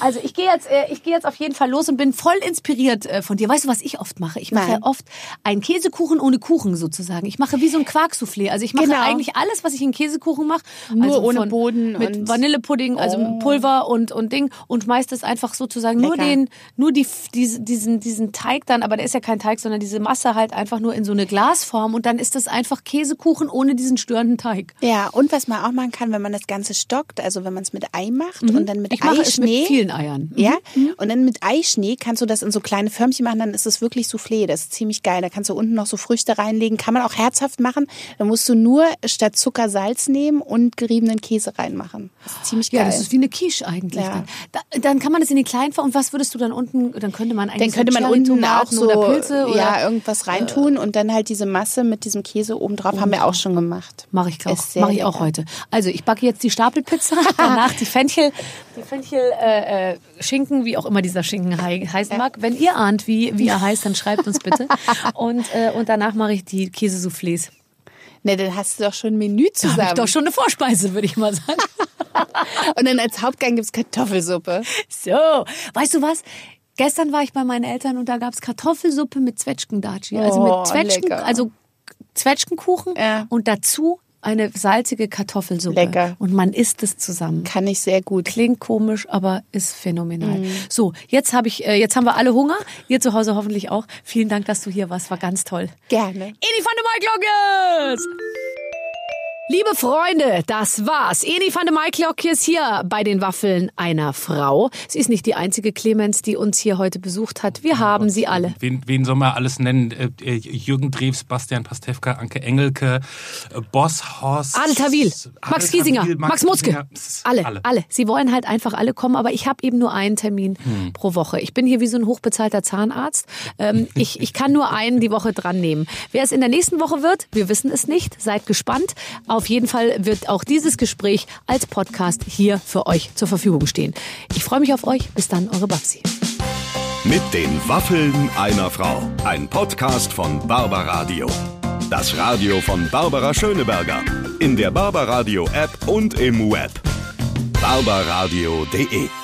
Also ich gehe jetzt, äh, ich gehe jetzt auf jeden Fall los und bin voll inspiriert äh, von dir. Weißt du, was ich oft mache? Ich mache Nein. oft einen Käsekuchen ohne Kuchen sozusagen. Ich mache wie so ein Quarksoufflé. Also ich mache Genau. eigentlich alles, was ich in Käsekuchen mache, Nur also ohne Boden mit Vanillepudding, also Oh. Pulver und und Ding und meist es einfach sozusagen nur Lecker. den, nur die diese, diesen diesen Teig dann, aber der ist ja kein Teig, sondern diese Masse halt einfach nur in so eine Glasform und dann ist das einfach Käsekuchen ohne diesen störenden Teig. Ja, und was man auch machen kann, wenn man das Ganze stockt, also wenn man es mit Ei macht und dann mit Mhm. Ich mache es mit Eischnee. vielen Eiern. Mhm. Ja, und dann mit Eischnee kannst du das in so kleine Förmchen machen, dann ist es wirklich Soufflé. Das ist ziemlich geil. Da kannst du unten noch so Früchte reinlegen. Kann man auch herzhaft machen. Da musst du nur statt Zucker Salz nehmen und geriebenen Käse reinmachen. Das ist ziemlich geil. Ja, das ist wie eine Quiche eigentlich. Ja. Dann. Da, dann kann man das in die kleinen Form. Und was würdest du dann unten? Dann könnte man dann eigentlich könnte so man unten auch so oder Pilze oder Äh, ja, irgendwas reintun und dann halt diese Masse mit diesem Käse oben drauf haben wir auch schon gemacht. Mache ich auch. Mache ich auch heute. Also ich backe jetzt die Stapelpizza, danach die Fenchel, die Fenchel äh, äh, Schinken, wie auch immer dieser Schinken hei- heißen mag. Wenn ihr ahnt, wie, wie er heißt, dann schreibt uns bitte. Und, äh, und danach mache ich die Käsesoufflés. Ne, dann hast du doch schon ein Menü Da habe zusammen. ich doch schon eine Vorspeise, würde ich mal sagen. Und dann als Hauptgang gibt's Kartoffelsuppe. So, weißt du was? Gestern war ich bei meinen Eltern und da gab's Kartoffelsuppe mit Zwetschgendatschi. Also Oh, mit Zwetschgen, lecker. also Zwetschgenkuchen Ja. und dazu eine salzige Kartoffelsuppe. Lecker. Und man isst es zusammen. Kann ich sehr gut. Klingt komisch, aber ist phänomenal. Mhm. So, jetzt habe ich, äh, jetzt haben wir alle Hunger. Ihr zu Hause hoffentlich auch. Vielen Dank, dass du hier warst. War ganz toll. Gerne. Eni van de Maiklokjes! Liebe Freunde, das war's. Eni van de Maiklokjes hier bei den Waffeln einer Frau. Sie ist nicht die einzige Clemens, die uns hier heute besucht hat. Wir haben sie alle. Wen, wen soll man alles nennen? Äh, äh, Jürgen Drews, Bastian Pastewka, Anke Engelke, äh, Boss Horst. Adel Tawil, Max Giesinger, Tawil, Max Mutzke. Pss, Alle, alle, Sie wollen halt einfach alle kommen, aber ich habe eben nur einen Termin Hm. pro Woche. Ich bin hier wie so ein hochbezahlter Zahnarzt. Ähm, ich, ich kann nur einen die Woche dran nehmen. Wer es in der nächsten Woche wird, wir wissen es nicht. Seid gespannt. Auf jeden Fall wird auch dieses Gespräch als Podcast hier für euch zur Verfügung stehen. Ich freue mich auf euch. Bis dann, eure Babsi. Mit den Waffeln einer Frau. Ein Podcast von Barbaradio. Das Radio von Barbara Schöneberger. In der Barbaradio App und im Web. barbaradio.de